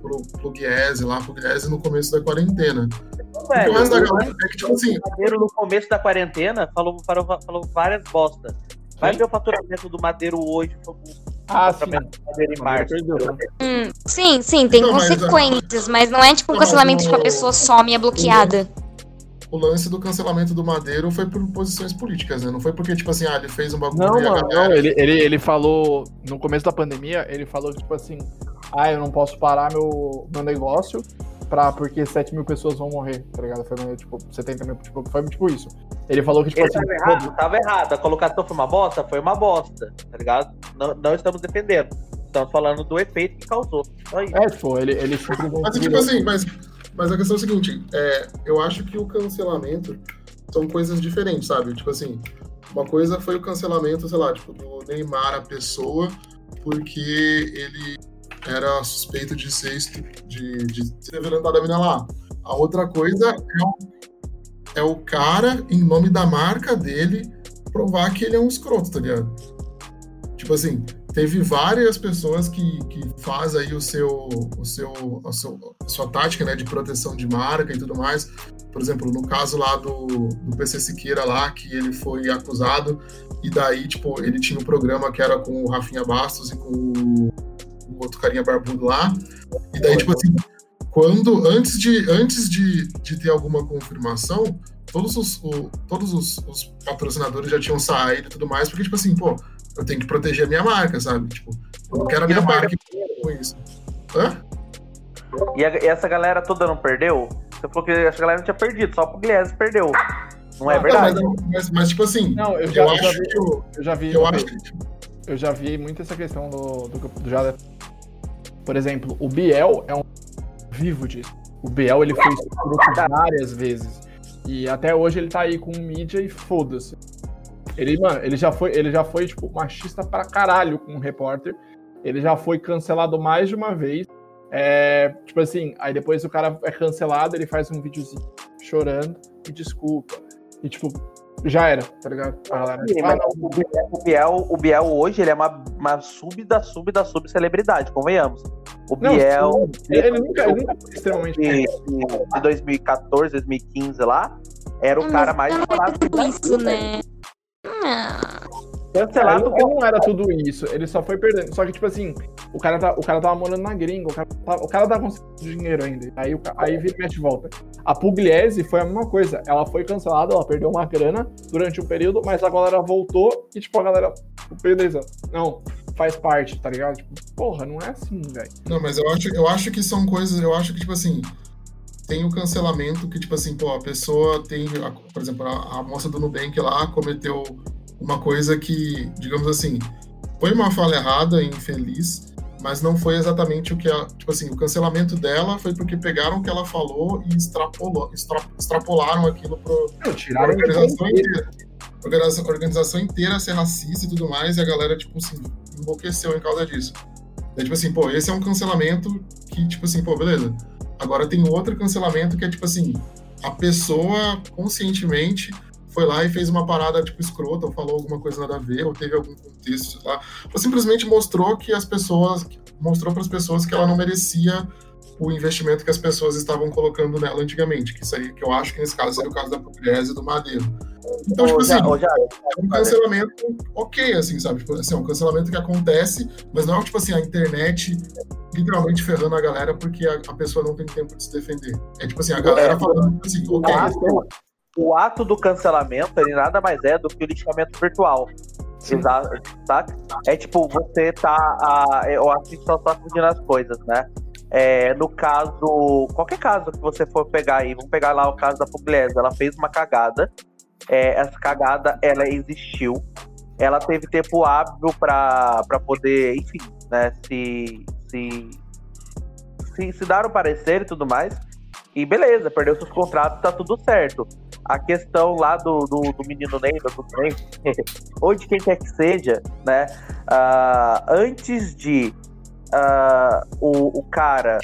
pro- Pugliese lá, Pugliese no começo da quarentena. Não, o velho, resto da galera é que, tipo assim, Madeiro no começo da quarentena falou, falou, falou várias bosta. Vai ver o faturamento do Madeiro hoje, foi o Ah, sim. faturamento do Madeiro em março. Perdeu. Hum, sim, sim, tem Não, mas, consequências, mas não é tipo um Não, mas cancelamento no- que a pessoa some e é bloqueada. O lance do cancelamento do Madeiro foi por posições políticas, né? Não foi porque, tipo assim, ah, ele fez um bagulho Não, e a mano, galera... não, ele, ele, ele falou, no começo da pandemia, ele falou que, tipo assim, ah, eu não posso parar meu, meu negócio pra, porque 7 mil pessoas vão morrer, tá ligado? Foi meio, tipo, 70 mil, tipo, foi tipo isso. Ele falou que, tipo Ele assim, tava errado, tava errado. A colocação foi uma bosta? Foi uma bosta, tá ligado? Não, não estamos defendendo. Estamos falando do efeito que causou. Só isso. é, tipo, ele, ele simplesmente... Mas, tipo assim, mas, mas a questão é a seguinte, é, eu acho que o cancelamento são coisas diferentes, sabe? Tipo assim, uma coisa foi o cancelamento, sei lá, tipo, do Neymar, a pessoa, porque ele era suspeito de ser de, de ter violentado a mina lá. A outra coisa é o, é o cara, em nome da marca dele, provar que ele é um escroto, tá ligado? Tipo assim, teve várias pessoas que, que faz aí o seu, o seu, a, seu, a sua tática né, de proteção de marca e tudo mais. Por exemplo, no caso lá do, do PC Siqueira lá, que ele foi acusado, e daí, tipo, ele tinha um programa que era com o Rafinha Bastos e com o, o outro carinha barbudo lá. E daí, tipo assim, quando, antes de, antes de, de ter alguma confirmação, todos os, o- todos os, os patrocinadores já tinham saído e tudo mais, porque, tipo assim, pô, eu tenho que proteger a minha marca, sabe? Tipo, eu não quero a minha marca com isso. Hã? E, a- e essa galera toda não perdeu? Você falou que essa galera não tinha perdido, só o Pugliese perdeu. Não é Não, verdade? mas, mas, mas, tipo assim, Não, eu eu, já, eu já acho vi, que o- eu já vi, eu acho que, tipo, eu já vi muito essa questão do, do, do Jada. Por exemplo, o Biel é um vivo disso. O Biel, ele foi escroto várias vezes. E até hoje ele tá aí com mídia e foda-se. Ele, mano, ele já foi, ele já foi, tipo, machista pra caralho com um repórter. Ele já foi cancelado mais de uma vez. É, tipo assim, aí depois o cara é cancelado, ele faz um videozinho chorando e desculpa. E tipo, já era, tá ligado? A galera, Sim, tipo, mas ah, não, o, Biel, o, Biel, o Biel hoje ele é uma, uma sub da sub da sub celebridade, convenhamos. O Não, Biel sim. ele, ele nunca, ele nunca foi extremamente de, de 2014, 2015 lá, era o Hum, cara mais não é tudo isso, velho. né? Cancelado ele não era tudo isso, ele só foi perdendo. Só que, tipo assim, o cara, tá, o cara tava morando na gringa, o cara, tá, o cara tava conseguindo dinheiro ainda. Aí, o, aí vira e mexe volta. A Pugliese foi a mesma coisa. Ela foi cancelada, ela perdeu uma grana durante um período, mas a galera voltou e, tipo, a galera, beleza, não, faz parte, tá ligado? Tipo, porra, não é assim, velho. Não, mas eu acho, eu acho que são coisas, eu acho que, tipo assim, tem o cancelamento que, tipo assim, pô, a pessoa tem, por exemplo, a, a moça do Nubank lá cometeu uma coisa que, digamos assim, foi uma falha errada, infeliz, mas não foi exatamente o que a, tipo assim, o cancelamento dela foi porque pegaram o que ela falou e extrapolou, extra- extrapolaram aquilo Não, a organização inteira. A organização inteira ser racista e tudo mais, e a galera, tipo assim, enlouqueceu em causa disso. É tipo assim, pô, esse é um cancelamento que, tipo assim, pô, beleza. Agora tem outro cancelamento que é tipo assim, a pessoa conscientemente foi lá e fez uma parada, tipo, escrota, ou falou alguma coisa nada a ver, ou teve algum contexto, lá. Ou simplesmente mostrou que as pessoas, mostrou para as pessoas que ela não merecia o investimento que as pessoas estavam colocando nela antigamente, que seria, que eu acho que nesse caso seria o caso da Pugliese e do Madeiro. Então, tipo Ô, assim, Já- ô, Já- é um cancelamento ok, assim, sabe? Tipo, assim, é um cancelamento que acontece, mas não é tipo assim, a internet literalmente ferrando a galera porque a, a pessoa não tem tempo de se defender. É tipo assim, a galera É. falando assim, ok, o ato, o ato do cancelamento, ele nada mais é do que o lixamento virtual. Exato, saca? É tipo, você tá. A, eu acho que só tá confundindo as coisas, né? É, no caso, qualquer caso que você for pegar aí, vamos pegar lá o caso da Pugliese, ela fez uma cagada, é, essa cagada, ela existiu, ela teve tempo hábil pra poder, enfim, né, se, se, se, se dar o parecer e tudo mais, e beleza, perdeu seus contratos, tá tudo certo. A questão lá do, do, do menino Ney, do Ney, ou de quem quer que seja, né? ah, antes de ah, o, o cara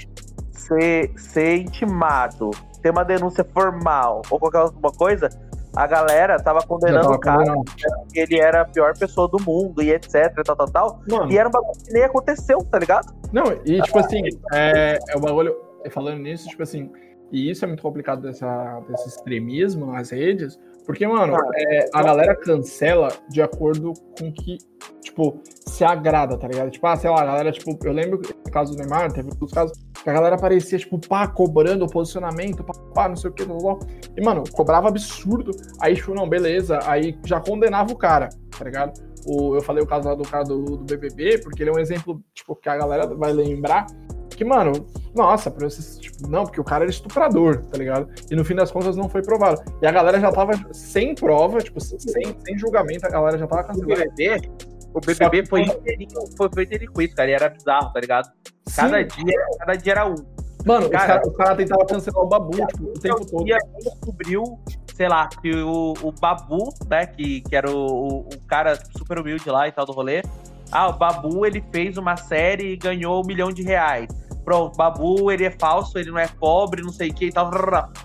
ser, ser intimado, ter uma denúncia formal ou qualquer outra coisa, a galera tava condenando tava o cara condenando. que ele era a pior pessoa do mundo e etc, tal, tal, tal. Mano, E era um bagulho que nem aconteceu, tá ligado? Não, e tipo assim, é, é o bagulho. Falando nisso, tipo assim, e isso é muito complicado dessa, desse extremismo nas redes, porque, mano, é, a galera cancela de acordo com que, tipo, se agrada, tá ligado? Tipo, ah, sei lá, a galera, tipo, eu lembro que no caso do Neymar, teve outros casos que a galera parecia, tipo, pá, cobrando o posicionamento, pá, pá, não sei o que, blá, blá. e, mano, cobrava absurdo, aí, tipo, não, beleza, aí já condenava o cara, tá ligado? O, eu falei o caso lá do cara do, do BBB, porque ele é um exemplo, tipo, que a galera vai lembrar, que, mano, nossa, pra vocês, tipo, não, porque o cara era estuprador, tá ligado? E no fim das contas não foi provado. E a galera já tava sem prova, tipo, sem, sem julgamento, a galera já tava O cancelando. BBB, o BBB foi foi, com isso, cara. E era bizarro, tá ligado? Cada dia, cada dia era um. Mano, os Cara, caras os cara tentavam cancelar o Babu, tipo, o tempo todo. E descobriu, sei lá, que o, o Babu, né, que, que era o, o cara super humilde lá e tal do rolê. Ah, o Babu, ele fez uma série e ganhou um milhão de reais. Pronto, Babu, ele é falso, ele não é pobre, não sei o que e tal.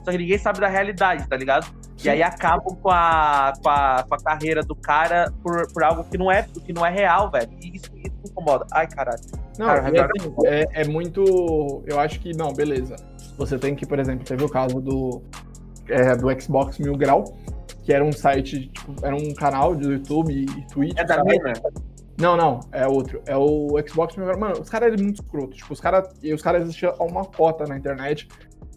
Só que ninguém sabe da realidade, tá ligado? E aí acabam com a, com a, com a carreira do cara por, por algo que não é, que não é real, velho. E isso, isso incomoda. Ai, caralho. Não, Cara, e assim, é, é muito. Eu acho que, não, beleza. Você tem que, por exemplo, teve o caso do, é, do Xbox Mil Grau, que era um site, tipo, era um canal do YouTube e Twitch. É da mina? Não, não, é outro. É o Xbox. Mano, os caras eram muito escrotos. Tipo, os caras. Os caras existiam uma cota na internet.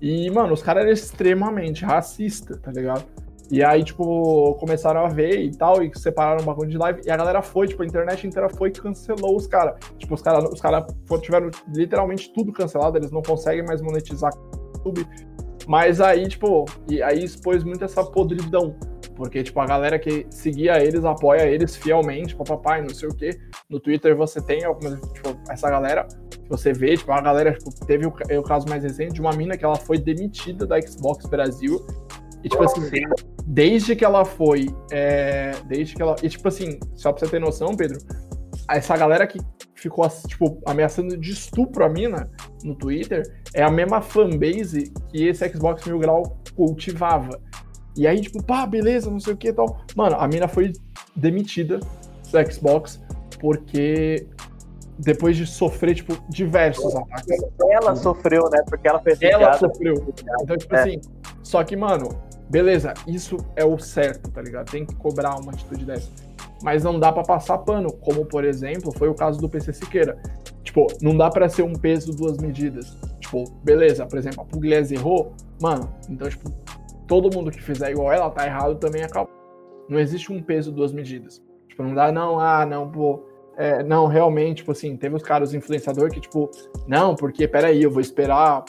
E, mano, os caras eram extremamente racistas, tá ligado? E aí, tipo, começaram a ver e tal, e separaram um bagulho de live, e a galera foi, tipo, a internet inteira foi e cancelou os caras. Tipo, os caras os cara tiveram literalmente tudo cancelado, eles não conseguem mais monetizar o YouTube. Mas aí, tipo, e aí expôs muito essa podridão. Porque, tipo, a galera que seguia eles, apoia eles fielmente, papai, não sei o quê. No Twitter você tem algumas, tipo, essa galera que você vê, tipo, a galera, tipo, teve o, o caso mais recente de uma mina que ela foi demitida da Xbox Brasil. E, tipo assim, desde que ela foi. é, desde que ela. E, tipo assim, só pra você ter noção, Pedro, essa galera que ficou, tipo, ameaçando de estupro a mina no Twitter é a mesma fanbase que esse Xbox Mil Grau cultivava. E aí, tipo, pá, beleza, não sei o que e tal. Mano, a mina foi demitida do Xbox porque depois de sofrer, tipo, diversos ataques. Ela sofreu, né? Porque ela fez Ela piada. sofreu. Então, tipo É. assim, só que, mano, beleza, isso é o certo, tá ligado? Tem que cobrar uma atitude dessa. mas não dá para passar pano, como por exemplo foi o caso do PC Siqueira. Tipo, não dá para ser um peso duas medidas. Tipo, beleza, por exemplo, a Pugliese errou, mano, então tipo, todo mundo que fizer igual ela tá errado também acaba. Não existe um peso duas medidas. Tipo, não dá não, ah, não, pô, é, não, realmente, tipo assim, teve os caras influenciador que tipo, não, porque peraí, eu vou esperar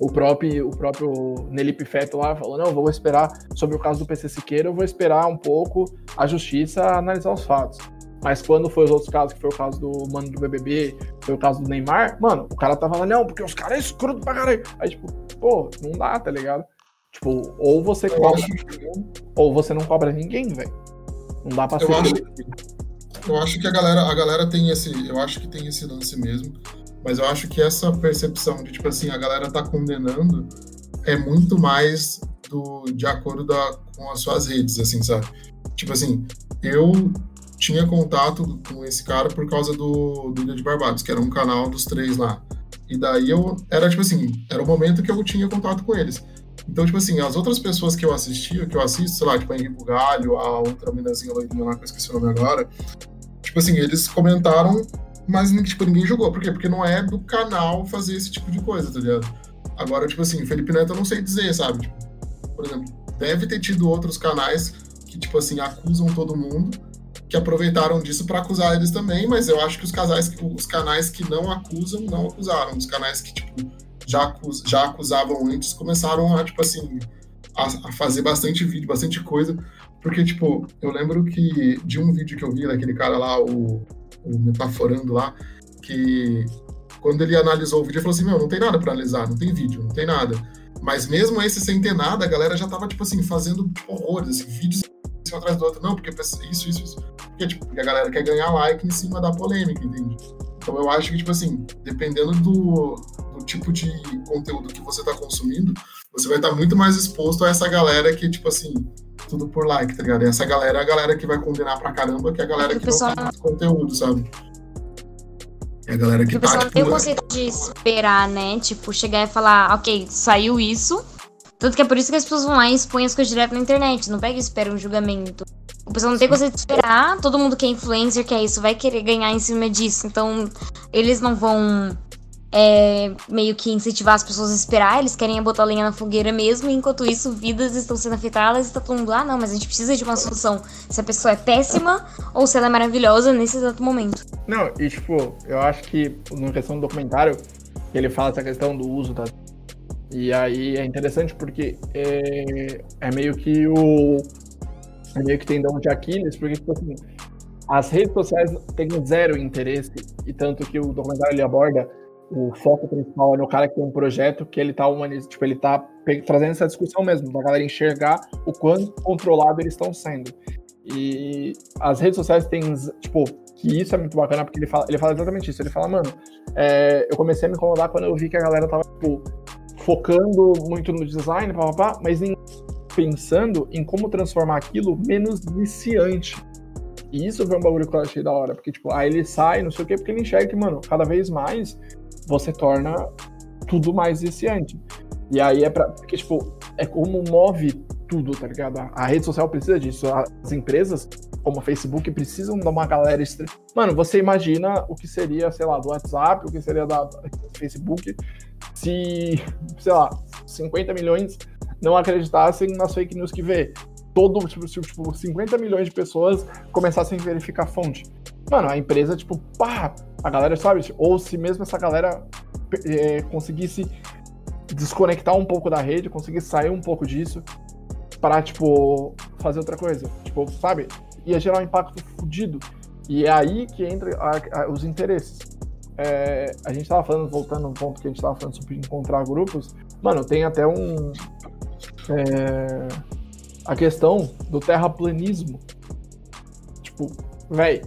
o próprio, o próprio Nelipe Feto lá falou, não, vou esperar sobre o caso do PC Siqueira, eu vou esperar um pouco a justiça analisar os fatos. Mas quando foi os outros casos, que foi o caso do mano do BBB, foi o caso do Neymar, mano, o cara tava lá, não, porque os caras é escroto pra caralho. Aí, tipo, pô, não dá, tá ligado? Tipo, ou você cobra ninguém, ou você não cobra ninguém, velho. Não dá pra eu ser. Acho, eu acho que a galera, a galera tem esse. Eu acho que tem esse lance mesmo. Mas eu acho que essa percepção de, tipo assim, a galera tá condenando é muito mais do, de acordo da, com as suas redes, assim, sabe? Tipo assim, eu tinha contato com esse cara por causa do, do Ilha de Barbados, que era um canal dos três lá. E daí eu, era tipo assim, era o momento que eu tinha contato com eles. Então, tipo assim, as outras pessoas que eu assistia, que eu assisto, sei lá, tipo a Henrique Galho, a outra minazinha loirinha lá, que eu esqueci o nome agora, tipo assim, eles comentaram mas tipo, ninguém jogou. Por quê? Porque não é do canal fazer esse tipo de coisa, tá ligado? Agora, tipo assim, Felipe Neto eu não sei dizer, sabe? Tipo, por exemplo, deve ter tido outros canais que, tipo assim, acusam todo mundo, que aproveitaram disso para acusar eles também, mas eu acho que os casais, os canais que não acusam, não acusaram. Os canais que, tipo, já, já acusavam antes começaram a, tipo assim, a, a fazer bastante vídeo, bastante coisa. Porque, tipo, eu lembro que de um vídeo que eu vi daquele cara lá, o o Metaforando lá, que quando ele analisou o vídeo, ele falou assim: Meu, não tem nada para analisar, não tem vídeo, não tem nada. Mas mesmo esse sem ter nada, a galera já tava, tipo assim, fazendo horrores, assim, vídeos um atrás do outro. Não, porque isso, isso, isso. Porque, tipo, porque a galera quer ganhar like em cima da polêmica, entende? Então eu acho que, tipo assim, dependendo do, do tipo de conteúdo que você tá consumindo, você vai estar tá muito mais exposto a essa galera que, tipo assim, tudo por like, tá ligado? E essa galera é a galera que vai condenar pra caramba, que é a galera que pessoal... não tem conteúdo, sabe? É a galera que o tá, pessoal tipo, tem o conceito de esperar, né? Tipo, chegar e falar, ok, saiu isso. Tanto que é por isso que as pessoas vão lá e expõem as coisas direto na internet. Não pega e espera um julgamento. O pessoal não tem conceito de esperar. Todo mundo que é influencer, que é isso, vai querer ganhar em cima disso. Então, eles não vão é, meio que incentivar as pessoas a esperar, eles querem botar lenha na fogueira mesmo, enquanto isso, vidas estão sendo afetadas e tá todo mundo, ah, não, mas a gente precisa de uma solução. Se a pessoa é péssima ou se ela é maravilhosa nesse exato momento. Não, e tipo, eu acho que na questão do documentário, ele fala essa questão do uso da. E aí é interessante porque é, é meio que o. É meio que tendão de Aquiles, porque, tipo assim, as redes sociais têm zero interesse, e tanto que o documentário ele aborda o foco principal é no cara que tem um projeto que ele tá humanizando, tipo, ele tá trazendo essa discussão mesmo, da galera enxergar o quanto controlado eles estão sendo. E as redes sociais têm, tipo, que isso é muito bacana, porque ele fala, ele fala exatamente isso. Ele fala, mano, é, eu comecei a me incomodar quando eu vi que a galera tava, tipo, focando muito no design, papapá, mas em, pensando em como transformar aquilo menos viciante. E isso foi um bagulho que eu achei da hora, porque, tipo, aí ele sai, não sei o quê, porque ele enxerga que, mano, cada vez mais você torna tudo mais viciante. E aí é pra. Porque, tipo, é como move tudo, tá ligado? A rede social precisa disso. As empresas, como a Facebook, precisam de uma galera. Estre... Mano, você imagina o que seria, sei lá, do WhatsApp, o que seria da Facebook, se, sei lá, 50 milhões não acreditassem nas fake news que vê. Todo, tipo, tipo 50 milhões de pessoas começassem a verificar a fonte. Mano, a empresa, tipo, pá, a galera sabe, ou se mesmo essa galera é, conseguisse desconectar um pouco da rede, conseguisse sair um pouco disso para tipo, fazer outra coisa. Tipo, sabe? Ia gerar um impacto fodido. E é aí que entra a, a, os interesses. É, a gente tava falando, voltando um ponto que a gente tava falando sobre encontrar grupos. Mano, tem até um. É, a questão do terraplanismo. Tipo, velho,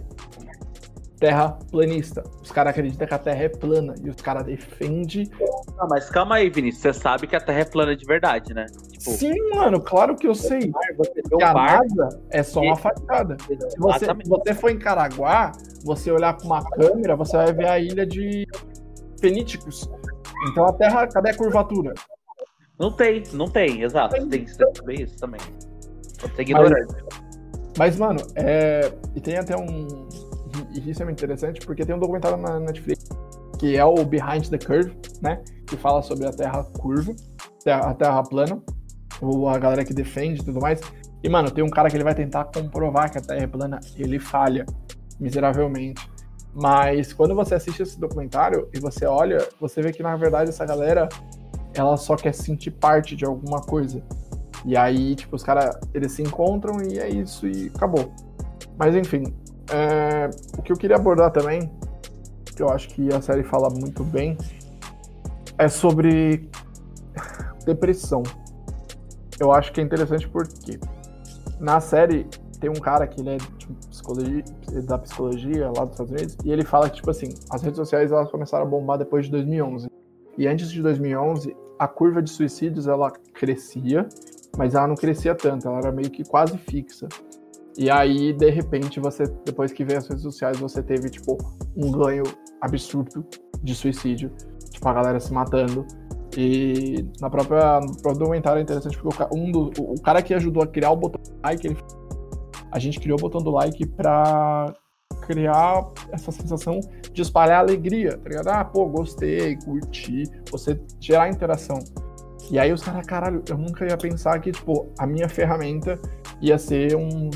terra planista. Os caras acreditam que a Terra é plana e os caras defendem. Não, mas calma aí, Vinícius. Você sabe que a Terra é plana de verdade, né? Tipo, Sim, mano, claro que eu sei. Você que a NASA é só uma fachada. Se você, você for em Caraguá, você olhar com uma câmera, você vai ver a ilha de Feníticos. Então a Terra, cadê a curvatura? Não tem, não tem, exato. Tem, tem que saber isso também. Pode ser ignorante. Mas, Mas, mano, é... e tem até um. E isso é muito interessante, porque tem um documentário na Netflix que é o Behind the Curve, né? Que fala sobre a Terra curva, a Terra plana, ou a galera que defende e tudo mais. E, mano, tem um cara que ele vai tentar comprovar que a Terra é plana, ele falha miseravelmente. Mas quando você assiste esse documentário e você olha, você vê que na verdade essa galera ela só quer sentir parte de alguma coisa. E aí, tipo, os caras eles se encontram e é isso e acabou. Mas enfim, é... o que eu queria abordar também, que eu acho que a série fala muito bem, é sobre depressão. Eu acho que é interessante porque na série tem um cara que ele é tipo, psicologia, da psicologia lá dos Estados Unidos e ele fala que tipo assim, as redes sociais elas começaram a bombar depois de 2011. E antes de 2011, a curva de suicídios ela crescia, mas ela não crescia tanto, ela era meio que quase fixa. E aí, de repente, você depois que veio as redes sociais, você teve tipo um ganho absurdo de suicídio, tipo a galera se matando. E na própria, no próprio documentário é interessante porque um do, o cara que ajudou a criar o botão like, ele, a gente criou o botão do like para criar essa sensação de espalhar alegria, tá ligado? Ah, pô, gostei, curti, você gerar interação. E aí os caras, caralho, eu nunca ia pensar que, tipo, a minha ferramenta ia ser um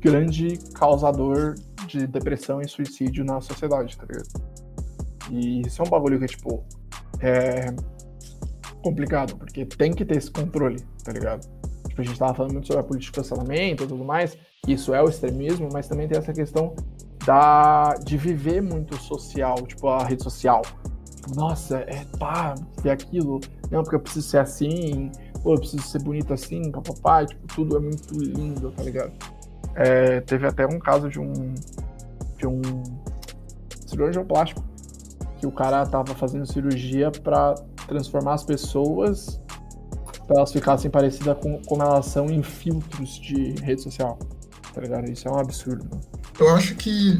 grande causador de depressão e suicídio na sociedade, tá ligado? E isso é um bagulho que, tipo, é complicado, porque tem que ter esse controle, tá ligado? Tipo, a gente tava falando muito sobre a política de cancelamento e tudo mais, isso é o extremismo, mas também tem essa questão da, de viver muito social, tipo a rede social. Nossa, é pá, ver aquilo. Não, porque eu preciso ser assim, ou eu preciso ser bonito assim, papapá, tipo, tudo é muito lindo, tá ligado? É, teve até um caso de um de um cirurgião plástico que o cara tava fazendo cirurgia para transformar as pessoas para elas ficassem parecidas com como elas são em filtros de rede social. Tá ligado? Isso é um absurdo. Mano. Eu acho que,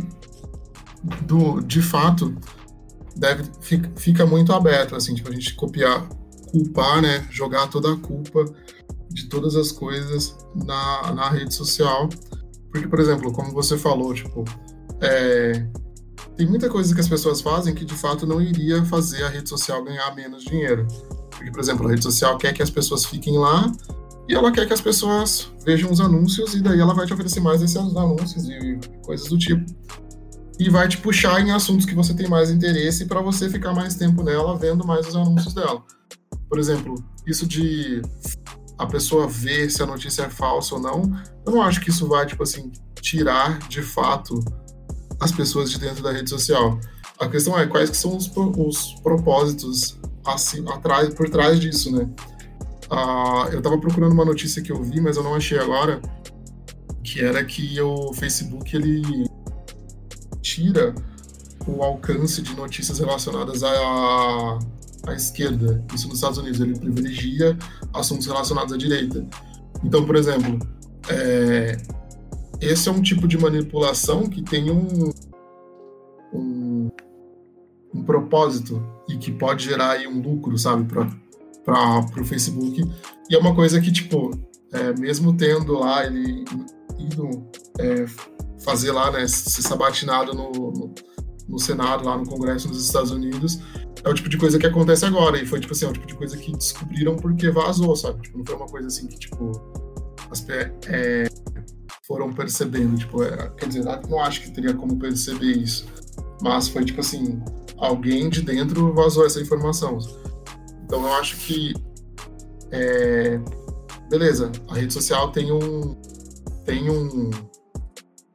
do, de fato, deve, fica, muito aberto, assim, tipo, a gente copiar, culpar, né, jogar toda a culpa de todas as coisas na, na rede social. Porque, por exemplo, como você falou, tipo, é, tem muita coisa que as pessoas fazem que de fato não iria fazer a rede social ganhar menos dinheiro. Porque, por exemplo, a rede social quer que as pessoas fiquem lá e ela quer que as pessoas vejam os anúncios e daí ela vai te oferecer mais esses anúncios e coisas do tipo. E vai te puxar em assuntos que você tem mais interesse para você ficar mais tempo nela vendo mais os anúncios dela. Por exemplo, isso de a pessoa ver se a notícia é falsa ou não, eu não acho que isso vai, tipo assim, tirar de fato as pessoas de dentro da rede social. A questão é quais que são os, os propósitos assim, atrás, por trás disso, né? Ah, eu estava procurando uma notícia que eu vi, mas eu não achei agora, que era que o Facebook ele tira o alcance de notícias relacionadas à, à esquerda, isso nos Estados Unidos, ele privilegia assuntos relacionados à direita. Então, por exemplo, é, esse é um tipo de manipulação que tem um, um, um propósito e que pode gerar aí um lucro, sabe, para o Facebook. E é uma coisa que, tipo, é, mesmo tendo lá ele indo é, fazer lá, né, ser sabatinado no, no, no, Senado, lá no Congresso nos Estados Unidos, é o tipo de coisa que acontece agora. E foi, tipo assim, é o tipo de coisa que descobriram porque vazou, sabe? Tipo, não foi uma coisa assim que, tipo, as, é, foram percebendo. Tipo, é, quer dizer, não acho que teria como perceber isso. Mas foi, tipo assim, alguém de dentro vazou essa informação. Então eu acho que é, beleza, a rede social tem um tem um,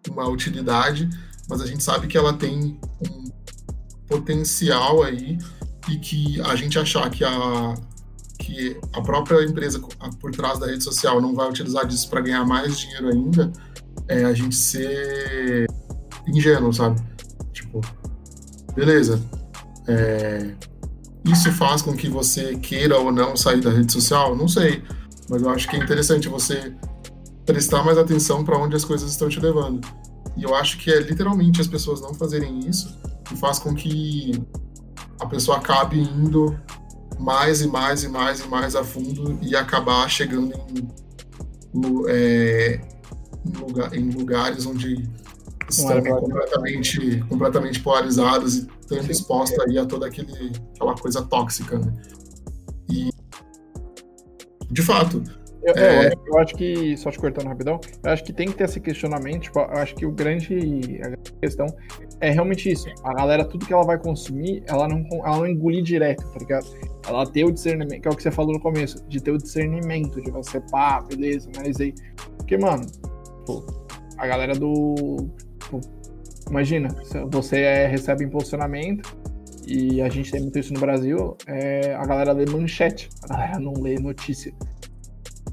uma utilidade, mas a gente sabe que ela tem um potencial aí e que a gente achar que a que a própria empresa por trás da rede social não vai utilizar disso para ganhar mais dinheiro ainda, é a gente ser ingênuo, sabe? Tipo, beleza, é, isso faz com que você queira ou não sair da rede social? Não sei. Mas eu acho que é interessante você prestar mais atenção para onde as coisas estão te levando. E eu acho que é literalmente as pessoas não fazerem isso que faz com que a pessoa acabe indo mais e mais e mais e mais a fundo e acabar chegando em, é, em, lugar, em lugares onde estão completamente, completamente polarizados e estando exposta aí a toda aquele, aquela coisa tóxica, né? E, de fato, Eu, É. eu, eu acho que, só te cortando rapidão, eu acho que tem que ter esse questionamento. Tipo, eu acho que o grande, a grande questão é realmente isso. A galera, tudo que ela vai consumir, ela não, ela não engolir direto, tá ligado? Ela ter o discernimento, que é o que você falou no começo, de ter o discernimento, de você, pá, beleza, analisei. Porque, mano, pô, a galera do. Imagina, você é- recebe impulsionamento. E a gente tem muito isso no Brasil. é, a galera lê manchete, a galera não lê notícia.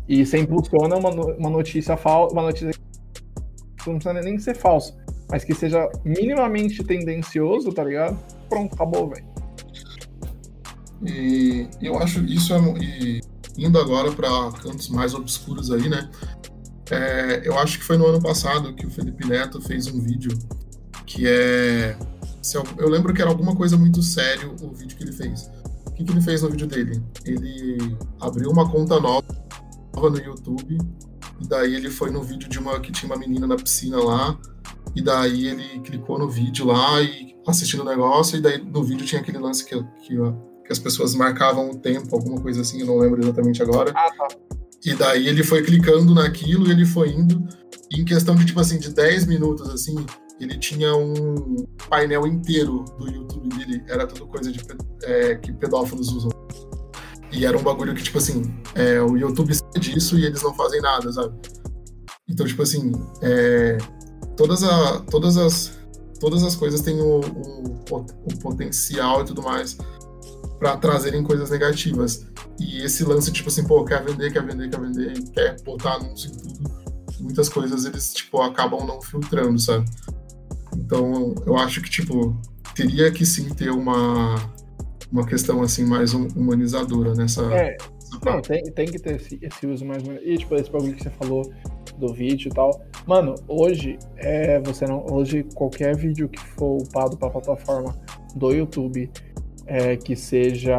E você impulsiona uma, uma notícia falsa, uma notícia que não precisa nem ser falsa, mas que seja minimamente tendencioso, tá ligado? Pronto, acabou, velho. E eu acho isso é, e indo agora para cantos mais obscuros aí, né? É, eu acho que foi no ano passado que o Felipe Neto fez um vídeo que é. se eu, eu lembro que era alguma coisa muito sério o vídeo que ele fez. O que, que ele fez no vídeo dele? Ele abriu uma conta nova no YouTube e daí ele foi no vídeo de uma que tinha uma menina na piscina lá e daí ele clicou no vídeo lá e assistindo o negócio e daí no vídeo tinha aquele lance que, que, que as pessoas marcavam o tempo, alguma coisa assim, eu não lembro exatamente agora. Ah, tá. E daí ele foi clicando naquilo e ele foi indo. E em questão de, tipo assim, de 10 minutos, assim, ele tinha um painel inteiro do YouTube dele. Era tudo coisa de, é, que pedófilos usam. E era um bagulho que, tipo assim, é, o YouTube sabe disso e eles não fazem nada, sabe? Então, tipo assim, é, todas, a, todas, as, todas as coisas têm o, o, o potencial e tudo mais para trazerem coisas negativas. E esse lance, tipo assim, pô, quer vender, quer vender, quer vender, quer botar anúncio em tudo. Muitas coisas eles, tipo, acabam não filtrando, sabe? Então, eu acho que, tipo, teria que sim ter uma, uma questão, assim, mais hum- humanizadora nessa, É, nessa Não, tem, tem que ter esse, esse uso mais. E, tipo, esse bagulho que você falou do vídeo e tal. Mano, hoje, é, você não. Hoje, qualquer vídeo que for upado pra plataforma do YouTube é, que seja.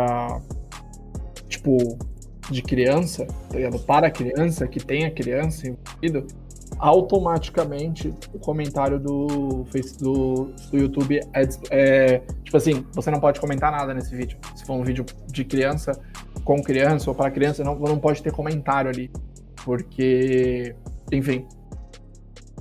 Tipo, de criança, tá ligado? Para criança, que tenha criança envolvido, automaticamente o comentário do, do, do YouTube é, é. Tipo assim, você não pode comentar nada nesse vídeo. Se for um vídeo de criança, com criança ou para criança, não, não pode ter comentário ali. Porque, enfim,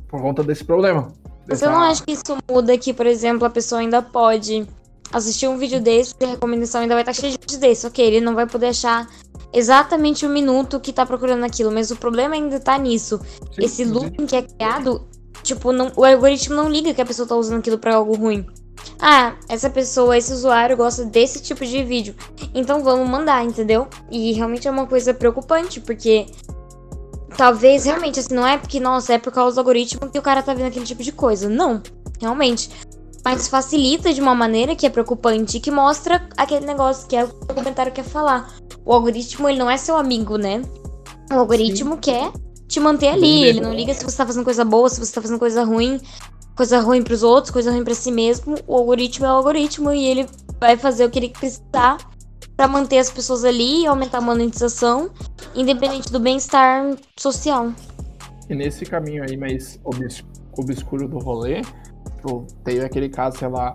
por conta desse problema. Você Dessa- não acha que isso muda que, por exemplo, a pessoa ainda pode assistir um vídeo desse e a recomendação ainda vai estar cheia de vídeos desse? Ok, ele não vai poder achar exatamente o minuto que tá procurando aquilo, mas o problema ainda tá nisso. Sim, Esse looping que é criado, tipo, não- o algoritmo não liga que a pessoa tá usando aquilo pra algo ruim. Ah, essa pessoa, esse usuário gosta desse tipo de vídeo. Então vamos mandar, entendeu? E realmente é uma coisa preocupante, porque talvez realmente assim, não é porque, nossa, é por causa do algoritmo que o cara tá vendo aquele tipo de coisa. Não, realmente. Mas facilita de uma maneira que é preocupante e que mostra aquele negócio que é o que o comentário quer falar. O algoritmo, ele não é seu amigo, né? O algoritmo quer te manter ali. Ele não liga se você tá fazendo coisa boa, se você tá fazendo coisa ruim, coisa ruim pros outros, coisa ruim pra si mesmo. O algoritmo é o algoritmo e ele vai fazer o que ele precisar pra manter as pessoas ali e aumentar a monetização, independente do bem-estar social. E nesse caminho aí mais obs- obscuro do rolê, tipo, teve aquele caso, sei lá,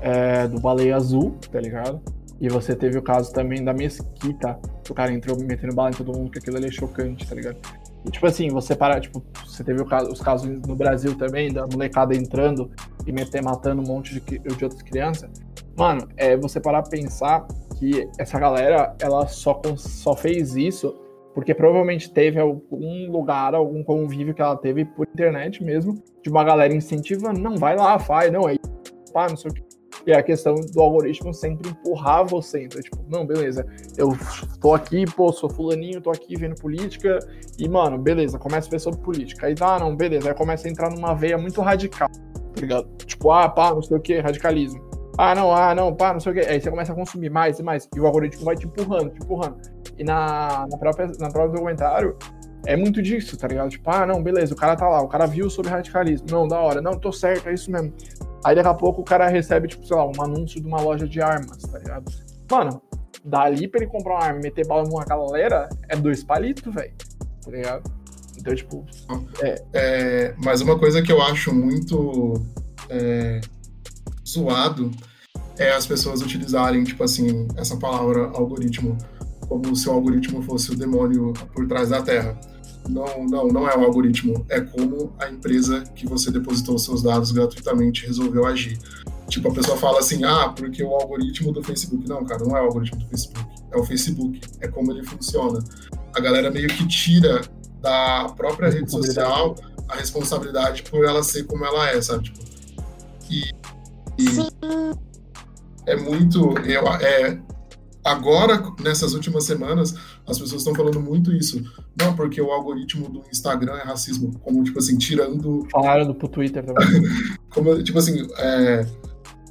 é, do baleia azul, tá ligado? E você teve o caso também da mesquita, o cara entrou metendo bala em todo mundo, que aquilo ali é chocante, tá ligado? E tipo assim, você para, tipo, você teve caso- os casos no Brasil também, da molecada entrando e meter, matando um monte de, de outras crianças. Mano, é você parar pra pensar que essa galera, ela só, só fez isso porque provavelmente teve algum lugar, algum convívio que ela teve por internet mesmo, de uma galera incentivando, não, vai lá, faz, não, é pá, não sei o que. E a questão do algoritmo sempre empurrar você. Então, tipo, não, beleza, eu tô aqui, pô, sou fulaninho, tô aqui vendo política, e, mano, beleza, começa a ver sobre política. Aí, ah, não, beleza, aí começa a entrar numa veia muito radical, tá ligado? Tipo, ah, pá, não sei o que, radicalismo. Ah, não, ah, não, pá, não sei o que. Aí você começa a consumir mais e mais, e o algoritmo vai te empurrando, te empurrando. E na, na, própria, na própria documentário, é muito disso, tá ligado? Tipo, ah, não, beleza, o cara tá lá, o cara viu sobre radicalismo. Não, da hora, não, tô certo, é isso mesmo. Aí daqui a pouco o cara recebe, tipo, sei lá, um anúncio de uma loja de armas, tá ligado? Mano, dali pra ele comprar uma arma e meter bala numa galera, é dois palitos, velho. Tá ligado? Então, tipo. É, mas uma coisa que eu acho muito é, zoado é as pessoas utilizarem, tipo assim, essa palavra algoritmo como se o algoritmo fosse o demônio por trás da Terra. Não, não, não é o algoritmo, é como a empresa que você depositou seus dados gratuitamente resolveu agir. Tipo, a pessoa fala assim, ah, porque o algoritmo do Facebook. Não, cara, não é o algoritmo do Facebook, é o Facebook, é como ele funciona. A galera meio que tira da própria rede social a responsabilidade por ela ser como ela é, sabe? Tipo, e, e é muito. Eu, é, agora, nessas últimas semanas, as pessoas estão falando muito isso. Não, porque o algoritmo do Instagram é racismo. Como, tipo assim, tirando. Falaram pro Twitter também. como, tipo assim, é,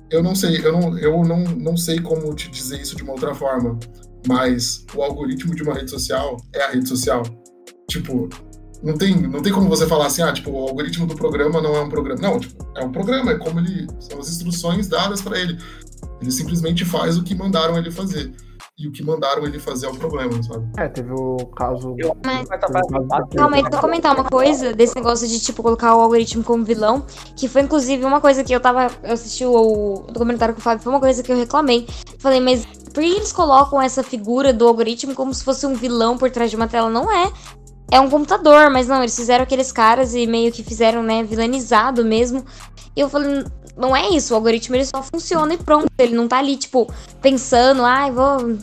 eu não sei, eu, não, eu não, não sei como te dizer isso de uma outra forma. Mas o algoritmo de uma rede social é a rede social. Tipo, não tem, não tem como você falar assim, ah, tipo, o algoritmo do programa não é um programa. Não, tipo, é um programa, é como ele. São as instruções dadas para ele. Ele simplesmente faz o que mandaram ele fazer. E o que mandaram ele fazer é o problema, sabe? É, teve o caso. Eu- Mas- Calma aí, deixa eu comentar uma coisa desse negócio de, tipo, colocar o algoritmo como vilão. Que foi, inclusive, uma coisa que eu tava. Eu assisti o, o documentário com o Fábio, foi uma coisa que eu reclamei. Falei, mas por que eles colocam essa figura do algoritmo como se fosse um vilão por trás de uma tela? Não é. É um computador, mas não, eles fizeram aqueles caras e meio que fizeram, né, vilanizado mesmo. E eu falei, não é isso, o algoritmo ele só funciona e pronto. Ele não tá ali, tipo, pensando, ai, vou,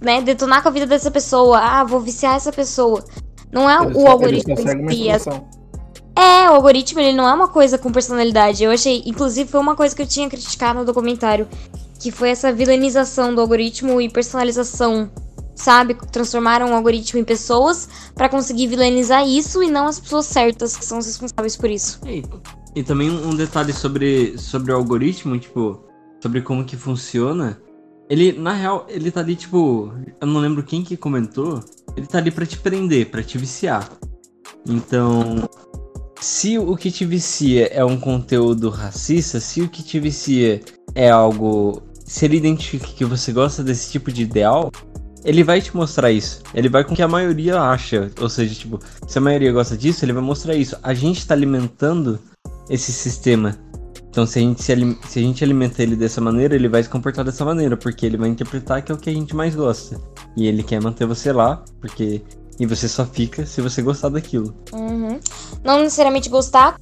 né, detonar com a vida dessa pessoa, ah, vou viciar essa pessoa. Não é Eles o algoritmo em si, é é, o algoritmo ele não é uma coisa com personalidade. Eu achei, inclusive, foi uma coisa que eu tinha criticado no documentário, que foi essa vilanização do algoritmo e personalização, sabe? Transformaram o algoritmo em pessoas pra conseguir vilanizar isso e não as pessoas certas que são as responsáveis por isso. E, e também um um detalhe sobre, sobre o algoritmo, tipo, sobre como que funciona. Ele, na real, ele tá ali, tipo, eu não lembro quem que comentou, ele tá ali pra te prender, pra te viciar. Então, se o que te vicia é um conteúdo racista, se o que te vicia é algo. Se ele identifica que você gosta desse tipo de ideal, ele vai te mostrar isso. Ele vai com o que a maioria acha. Ou seja, tipo, se a maioria gosta disso, ele vai mostrar isso. A gente tá alimentando esse sistema. Então, se a, gente se, se a gente alimenta ele dessa maneira, ele vai se comportar dessa maneira, porque ele vai interpretar que é o que a gente mais gosta. E ele quer manter você lá, porque. E você só fica se você gostar daquilo. Uhum. Não necessariamente gostar,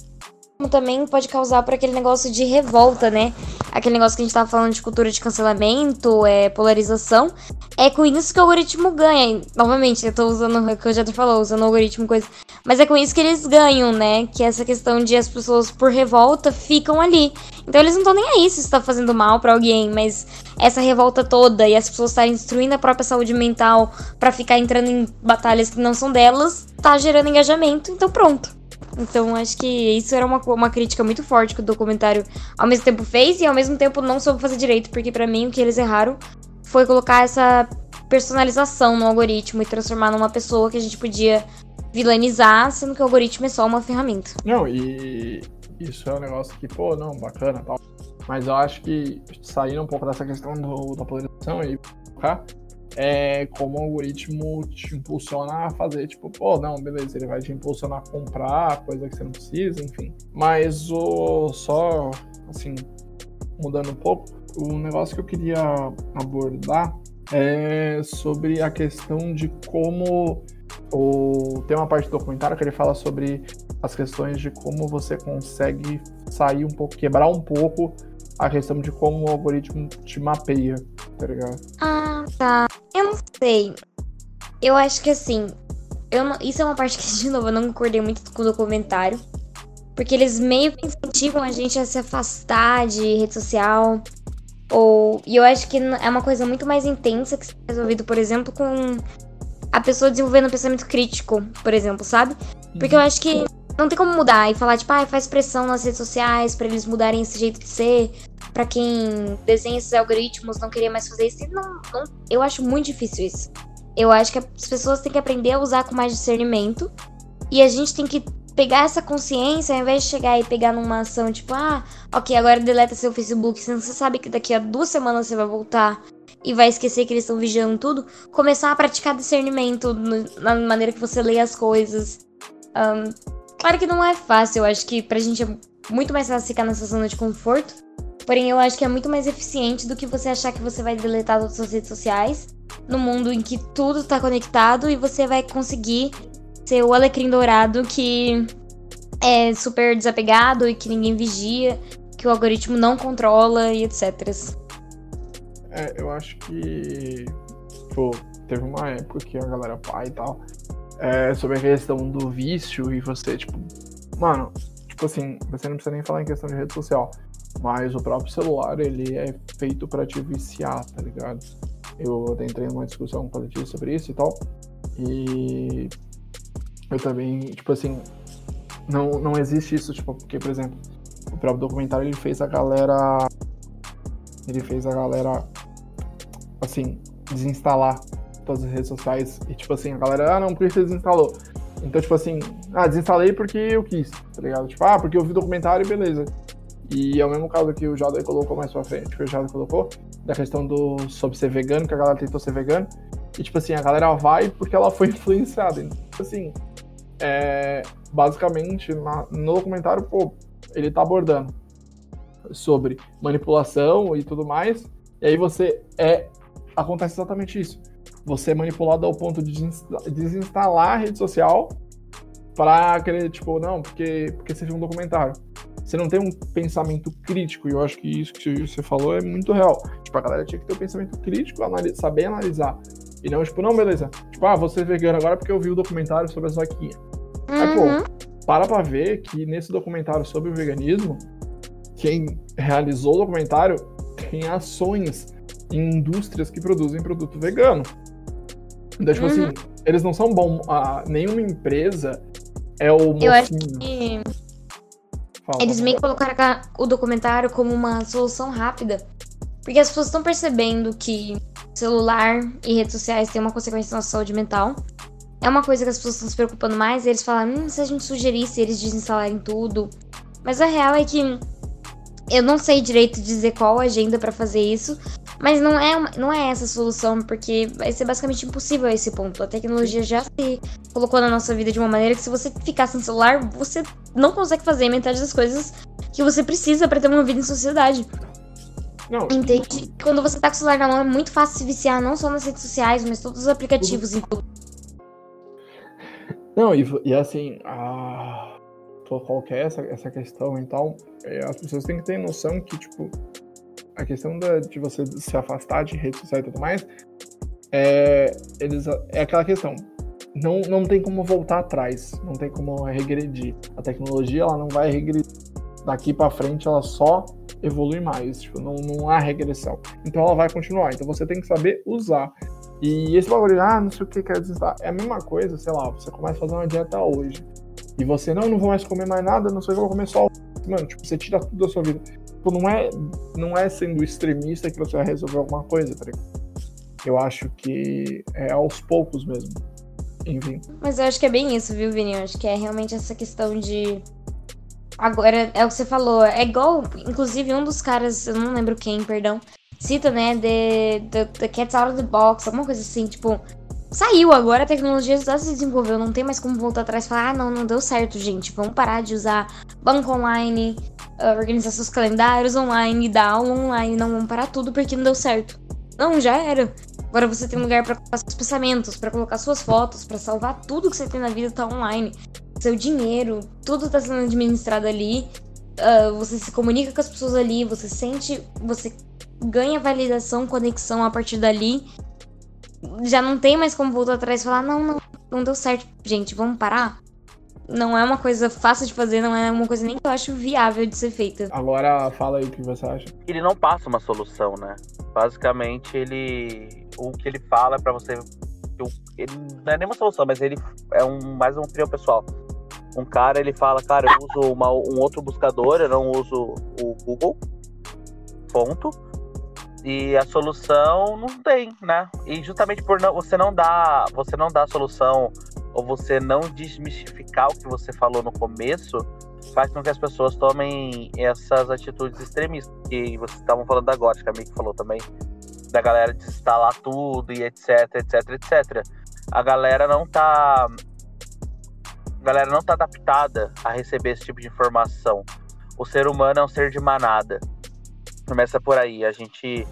também pode causar por aquele negócio de revolta, né? Aquele negócio que a gente tava falando de cultura de cancelamento, é, polarização. É com isso que o algoritmo ganha. E, Novamente, eu tô usando o que eu já te falou, usando o algoritmo coisa. Mas é com isso que eles ganham, né? Que é essa questão de as pessoas por revolta ficam ali. Então eles não estão nem aí se isso tá fazendo mal pra alguém, mas essa revolta toda e as pessoas estarem destruindo a própria saúde mental pra ficar entrando em batalhas que não são delas, tá gerando engajamento, então pronto. Então acho que isso era uma, uma crítica muito forte que o documentário ao mesmo tempo fez e ao mesmo tempo não soube fazer direito, porque pra mim o que eles erraram foi colocar essa personalização no algoritmo e transformar numa pessoa que a gente podia vilanizar, sendo que o algoritmo é só uma ferramenta. Não, e isso é um negócio que, pô, não, bacana tal. Mas eu acho que saindo um pouco dessa questão do, da polarização e focar, é como o algoritmo te impulsiona a fazer, tipo, pô, não, beleza, ele vai te impulsionar a comprar coisa que você não precisa, enfim. Mas o só, assim, mudando um pouco, o negócio que eu queria abordar é sobre a questão de como o, tem uma parte do documentário que ele fala sobre as questões de como você consegue sair um pouco, quebrar um pouco a questão de como o algoritmo te mapeia, tá ligado? Ah, tá. Eu não sei. Eu acho que assim. Eu não- isso é uma parte que, de novo, eu não concordei muito com o documentário. Porque eles meio que incentivam a gente a se afastar de rede social. Ou. E eu acho que é uma coisa muito mais intensa que se resolvido, por exemplo, com a pessoa desenvolvendo pensamento crítico, por exemplo, sabe? Porque eu acho que não tem como mudar e falar, tipo, ah, faz pressão nas redes sociais pra eles mudarem esse jeito de ser. Pra quem desenha esses algoritmos não querer mais fazer isso. Não, não, eu acho muito difícil isso. Eu acho que as pessoas têm que aprender a usar com mais discernimento. E a gente tem que pegar essa consciência, ao invés de chegar e pegar numa ação tipo, ah, ok, agora deleta seu Facebook, sendo que você sabe que daqui a duas semanas você vai voltar e vai esquecer que eles estão vigiando tudo. Começar a praticar discernimento no- na maneira que você lê as coisas. Um, claro que não é fácil, eu acho que pra gente é muito mais fácil ficar nessa zona de conforto. Porém, eu acho que é muito mais eficiente do que você achar que você vai deletar todas as suas redes sociais no mundo em que tudo tá conectado e você vai conseguir ser o alecrim dourado que é super desapegado e que ninguém vigia, que o algoritmo não controla e etc. É, eu acho que, pô, teve uma época que a galera pai e tal, é, sobre a questão do vício e você, tipo, mano, tipo assim, você não precisa nem falar em questão de rede social, mas o próprio celular, ele é feito para te viciar, tá ligado? Eu entrei numa discussão com a sobre isso e tal, e eu também, tipo assim, não, não existe isso, tipo, porque, por exemplo, o próprio documentário, ele fez a galera, ele fez a galera, assim, desinstalar todas as redes sociais, e tipo assim, a galera, ah, não, por que você desinstalou? Então, tipo assim, ah, desinstalei porque eu quis, tá ligado? Tipo, ah, porque eu vi o documentário beleza. E é o mesmo caso que o Jada colocou mais pra frente, que o Jada colocou, da questão do sobre ser vegano, que a galera tentou ser vegano. E, tipo assim, a galera vai porque ela foi influenciada. Então, assim, é, basicamente, na, no documentário, pô, ele tá abordando sobre manipulação e tudo mais. E aí você é. Acontece exatamente isso você é manipulado ao ponto de desinstalar a rede social para querer, tipo, não, porque, porque você viu um documentário. Você não tem um pensamento crítico, e eu acho que isso que você falou é muito real. Tipo, a galera tinha que ter um pensamento crítico, analis saber analisar. E não, tipo, não, beleza. Tipo, ah, você é vegano agora porque eu vi o documentário sobre a vaquinha. Uhum. Aí, pô, para pra ver que nesse documentário sobre o veganismo, quem realizou o documentário tem ações em indústrias que produzem produto vegano. Então, tipo assim, uhum. assim, eles não são bons. Ah, nenhuma empresa é o mocinho. Eu acho que. Fala, eles meio que colocaram o documentário como uma solução rápida. Porque as pessoas estão percebendo que celular e redes sociais têm uma consequência na nossa saúde mental. É uma coisa que as pessoas estão se preocupando mais. E eles falam, hum, se a gente sugerisse eles desinstalarem tudo. Mas a real é que eu não sei direito dizer qual agenda para fazer isso, mas não é, uma, não é essa a solução, porque vai ser basicamente impossível a esse ponto. A tecnologia já se colocou na nossa vida de uma maneira que se você ficar sem celular, você não consegue fazer metade das coisas que você precisa para ter uma vida em sociedade. Não. Entende? Quando você tá com o celular na mão, é muito fácil se viciar, não só nas redes sociais, mas todos os aplicativos, inclusive. Não, e, e assim, a qual que é essa, essa questão então, é, as pessoas têm que ter noção que, tipo, a questão da, de você se afastar de rede social e tudo mais, é, eles, é aquela questão. Não, não tem como voltar atrás, não tem como regredir. A tecnologia ela não vai regredir. Daqui para frente ela só evolui mais, tipo, não, não há regressão. Então ela vai continuar. Então você tem que saber usar. E esse bagulho, ah, não sei o que quer dizer, é a mesma coisa, sei lá, você começa a fazer uma dieta hoje. E você, não, não vou mais comer mais nada, não sei o que, vou comer só. Mano, tipo, você tira tudo da sua vida. Tipo, não é, não é sendo extremista que você vai resolver alguma coisa, tá ligado? Eu acho que é aos poucos mesmo. Enfim. Mas eu acho que é bem isso, viu, Vini? Eu acho que é realmente essa questão de. Agora, é o que você falou. É igual, inclusive, um dos caras, eu não lembro quem, perdão, cita, né? The, the, the Cat's Out of the Box, alguma coisa assim, tipo saiu agora, a tecnologia já se desenvolveu, não tem mais como voltar atrás e falar, ah, não, não deu certo, gente, vamos parar de usar banco online, uh, organizar seus calendários online, dar aula online, não, vamos parar tudo porque não deu certo. Não, já era. Agora você tem lugar para colocar seus pensamentos, para colocar suas fotos, para salvar tudo que você tem na vida tá online. Seu dinheiro, tudo tá sendo administrado ali. Uh, você se comunica com as pessoas ali, você sente, você ganha validação, conexão a partir dali já não tem mais como voltar atrás e falar, não, não, não deu certo, gente, vamos parar. Não é uma coisa fácil de fazer, não é uma coisa nem que eu acho viável de ser feita. Agora fala aí o que você acha. Ele não passa uma solução, né? Basicamente, ele. O que ele fala para você. Ele não é nem uma solução, mas ele é um, mais um trio pessoal. Um cara, ele fala, cara, eu uso uma, um outro buscador, eu não uso o Google. Ponto e a solução não tem, né? E justamente por não, você não dar, você não dar a solução ou você não desmistificar o que você falou no começo, faz com que as pessoas tomem essas atitudes extremistas. Que vocês estavam falando da gótica, a Mick falou também, da galera desinstalar tudo e etc, etc, etc. A galera não tá a galera não tá adaptada a receber esse tipo de informação. O ser humano é um ser de manada. Começa por aí. A gente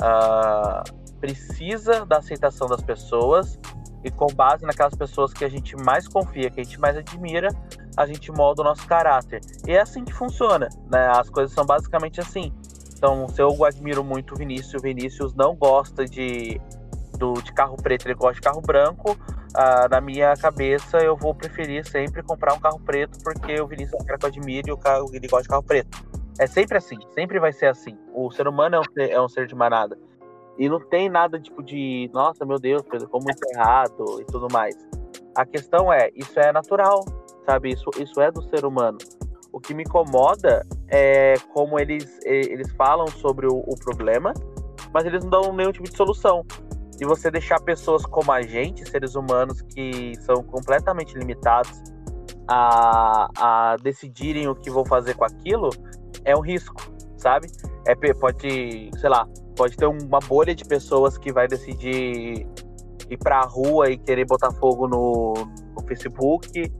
uh, precisa da aceitação das pessoas e com base naquelas pessoas que a gente mais confia, que a gente mais admira, a gente molda o nosso caráter. E é assim que funciona, né? As coisas são basicamente assim. Então, se eu admiro muito o Vinícius, o Vinícius não gosta de, do, de carro preto, ele gosta de carro branco. Ah, na minha cabeça, eu vou preferir sempre comprar um carro preto, porque o Vinícius é um cara que eu admiro e o carro, ele gosta de carro preto. É sempre assim, sempre vai ser assim. O ser humano é um ser, é um ser de manada. E não tem nada tipo de, nossa, meu Deus, como isso é errado e tudo mais. A questão é, isso é natural, sabe? Isso, isso é do ser humano. O que me incomoda é como eles, eles falam sobre o, o problema, mas eles não dão nenhum tipo de solução. E você deixar pessoas como a gente, seres humanos que são completamente limitados a, a decidirem o que vão fazer com aquilo, é um risco, sabe? É, pode, sei lá, pode ter uma bolha de pessoas que vai decidir ir pra rua e querer botar fogo no, no Facebook.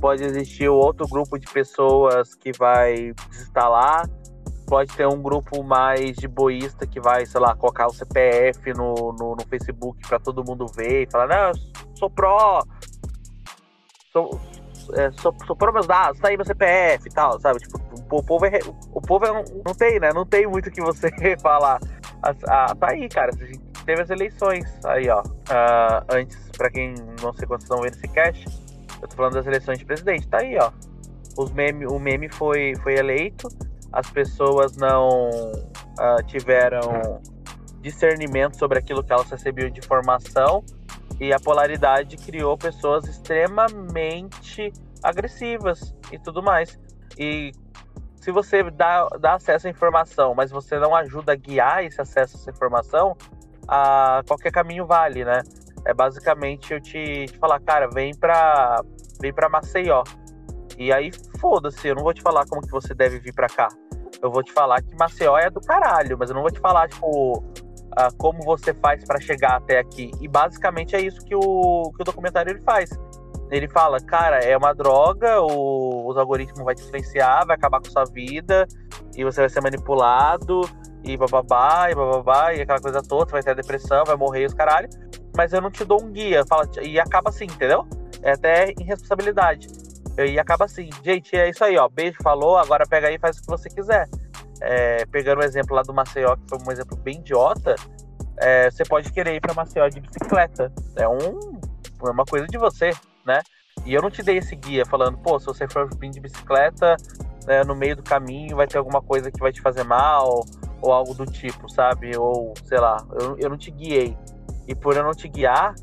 Pode existir outro grupo de pessoas que vai desinstalar. Pode ter um grupo mais de boísta que vai, sei lá, colocar o CPF no, no, no Facebook para todo mundo ver e falar, não, sou pró, sou, é, sou, sou meus dados, tá aí meu CPF e tal, sabe? Tipo, o povo é, o povo é, não tem, né? Não tem muito o que você falar. Ah, tá aí, cara. Teve as eleições aí, ó. Uh, antes, para quem não sei quantos estão vendo esse cast, eu tô falando das eleições de presidente. Tá aí, ó. Os meme, o meme foi, foi eleito, as pessoas não uh, tiveram discernimento sobre aquilo que elas recebiam de informação e a polaridade criou pessoas extremamente agressivas e tudo mais. E se você dá, dá acesso à informação, mas você não ajuda a guiar esse acesso a essa informação, a qualquer caminho vale, né? É basicamente eu te, te falar, cara, vem pra, vem pra Maceió. E aí, foda-se, eu não vou te falar como que você deve vir pra cá. Eu vou te falar que Maceió é do caralho, mas eu não vou te falar, tipo, uh, como você faz para chegar até aqui. E basicamente é isso que o, que o documentário ele faz ele fala, cara, é uma droga, o, os algoritmos vão te influenciar, vai acabar com sua vida, e você vai ser manipulado, e bababá, e bababá, e aquela coisa toda, vai ter depressão, vai morrer os caralho. Mas eu não te dou um guia, fala, e acaba assim, entendeu? É até irresponsabilidade. E acaba assim, gente, é isso aí, ó. Beijo, falou, agora pega aí e faz o que você quiser. É, pegando o exemplo lá do Maceió, que foi um exemplo bem idiota, é, você pode querer ir para Maceió de bicicleta. É um, é uma coisa de você né? E eu não te dei esse guia falando, pô, se você for vir de bicicleta, né, no meio do caminho vai ter alguma coisa que vai te fazer mal, ou algo do tipo, sabe? Ou, sei lá, eu, eu não te guiei. E por eu não te guiar,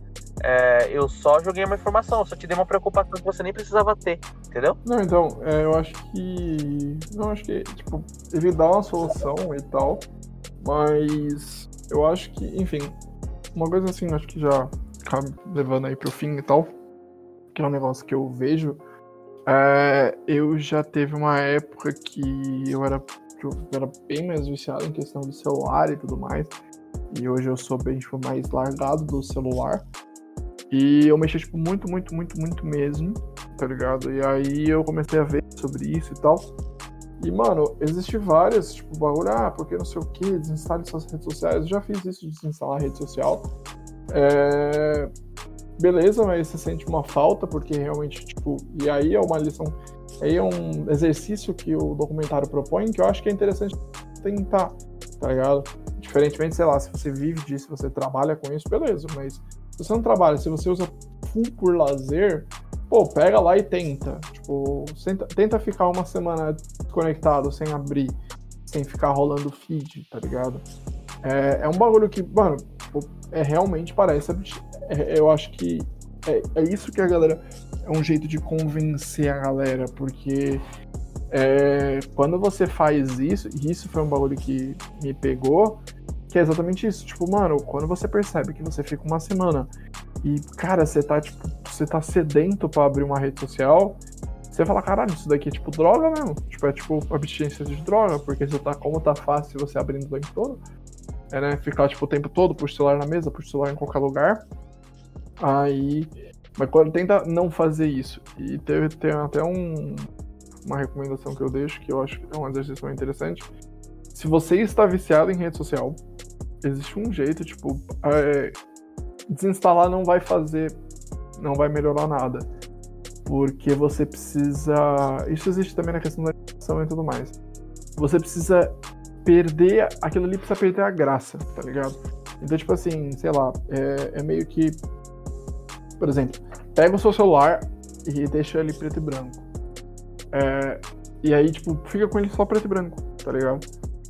é, eu só joguei uma informação, só te dei uma preocupação que você nem precisava ter, entendeu? Não, então, é, eu acho que. Não, acho que, tipo, ele dá uma solução e tal, mas eu acho que, enfim, uma coisa assim, acho que já acaba levando aí pro fim e tal que é um negócio que eu vejo, é, eu já teve uma época que eu era, eu era bem mais viciado em questão do celular e tudo mais. E hoje eu sou bem tipo, mais largado do celular. E eu mexi, tipo, muito, muito, muito, muito mesmo, tá ligado? E aí eu comecei a ver sobre isso e tal. E, mano, existe várias, tipo, bagulho, ah, porque não sei o que, desinstale suas redes sociais. Eu já fiz isso de desinstalar a rede social. É beleza, mas você sente uma falta, porque realmente, tipo, e aí é uma lição, aí é um exercício que o documentário propõe, que eu acho que é interessante tentar, tá ligado? Diferentemente, sei lá, se você vive disso, você trabalha com isso, beleza, mas se você não trabalha, se você usa full por lazer, pô, pega lá e tenta. Tipo, tenta, tenta ficar uma semana desconectado, sem abrir, sem ficar rolando feed, tá ligado? É, é um bagulho que, mano, é realmente parece é, eu acho que é, é, isso que a galera. É um jeito de convencer a galera, porque é, quando você faz isso, e isso foi um bagulho que me pegou, que é exatamente isso. Tipo, mano, quando você percebe que você fica uma semana e, cara, você tá, tipo, você tá sedento para abrir uma rede social, você fala, caralho, isso daqui é tipo droga mesmo. Tipo, é tipo abstinência de droga, porque você tá, como tá fácil você abrindo o tempo todo, é, né, ficar, tipo, o tempo todo, puxa celular na mesa, puxa celular em qualquer lugar. Aí Mas quando tenta não fazer isso, e teve, tem até um, uma recomendação que eu deixo, que eu acho que é um exercício interessante. Se você está viciado em rede social, existe um jeito, tipo, é, desinstalar não vai fazer, não vai melhorar nada. Porque você precisa. Isso existe também na questão da educação e tudo mais. Você precisa perder. Aquilo ali precisa perder a graça, tá ligado? Então, tipo assim, sei lá, é, é meio que. Por exemplo, pega o seu celular e deixa ele preto e branco. É, e aí, tipo, fica com ele só preto e branco, tá ligado?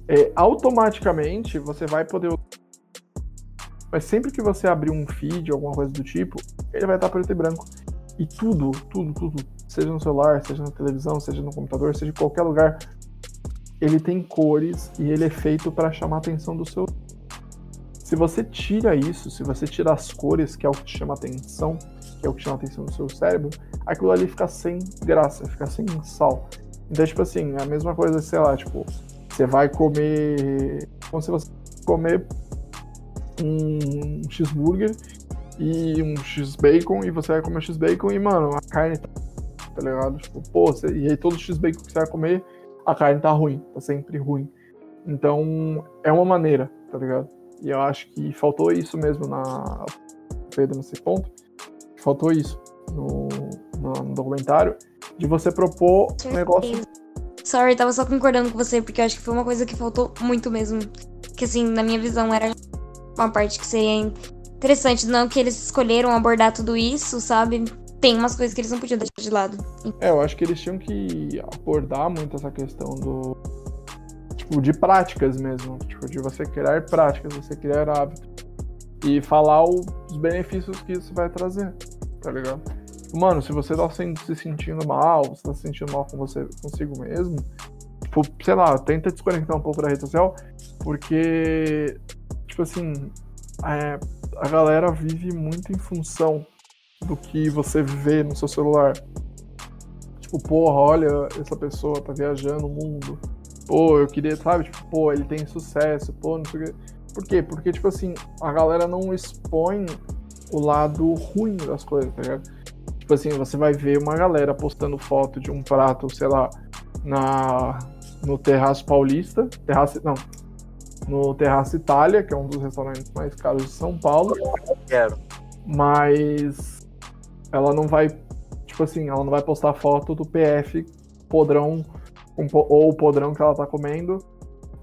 É, automaticamente você vai poder. Mas sempre que você abrir um feed, alguma coisa do tipo, ele vai estar preto e branco. E tudo, tudo, tudo, seja no celular, seja na televisão, seja no computador, seja em qualquer lugar, ele tem cores e ele é feito para chamar a atenção do seu. Se você tira isso, se você tira as cores, que é o que te chama atenção, que é o que chama atenção do seu cérebro, aquilo ali fica sem graça, fica sem sal. Então, tipo assim, é a mesma coisa, sei lá, tipo, você vai comer. Como se você comer um cheeseburger e um x-bacon e você vai comer x-bacon e, mano, a carne tá, tá ligado? Tipo, pô, você, e aí todo x-bacon que você vai comer, a carne tá ruim, tá sempre ruim. Então, é uma maneira, tá ligado? E eu acho que faltou isso mesmo na Pedro nesse ponto. Faltou isso no, no, no documentário de você propor um negócio. Sorry, tava só concordando com você, porque eu acho que foi uma coisa que faltou muito mesmo. Que assim, na minha visão, era uma parte que seria interessante. Não que eles escolheram abordar tudo isso, sabe? Tem umas coisas que eles não podiam deixar de lado. É, eu acho que eles tinham que abordar muito essa questão do. Tipo, de práticas mesmo. Tipo, de você criar práticas, você criar hábitos. E falar os benefícios que isso vai trazer, tá ligado? Mano, se você tá se sentindo mal, você tá se sentindo mal com você consigo mesmo, tipo, sei lá, tenta desconectar um pouco da rede social, porque, tipo assim, é, a galera vive muito em função do que você vê no seu celular. Tipo, porra, olha, essa pessoa tá viajando o mundo. Pô, eu queria, sabe? Tipo, pô, ele tem sucesso, pô, não sei o quê. Por quê? Porque, tipo assim, a galera não expõe o lado ruim das coisas, tá ligado? Tipo assim, você vai ver uma galera postando foto de um prato, sei lá, na, no Terraço Paulista. Terraço, não, no Terraço Itália, que é um dos restaurantes mais caros de São Paulo. Quero. Mas ela não vai, tipo assim, ela não vai postar foto do PF podrão ou o podrão que ela tá comendo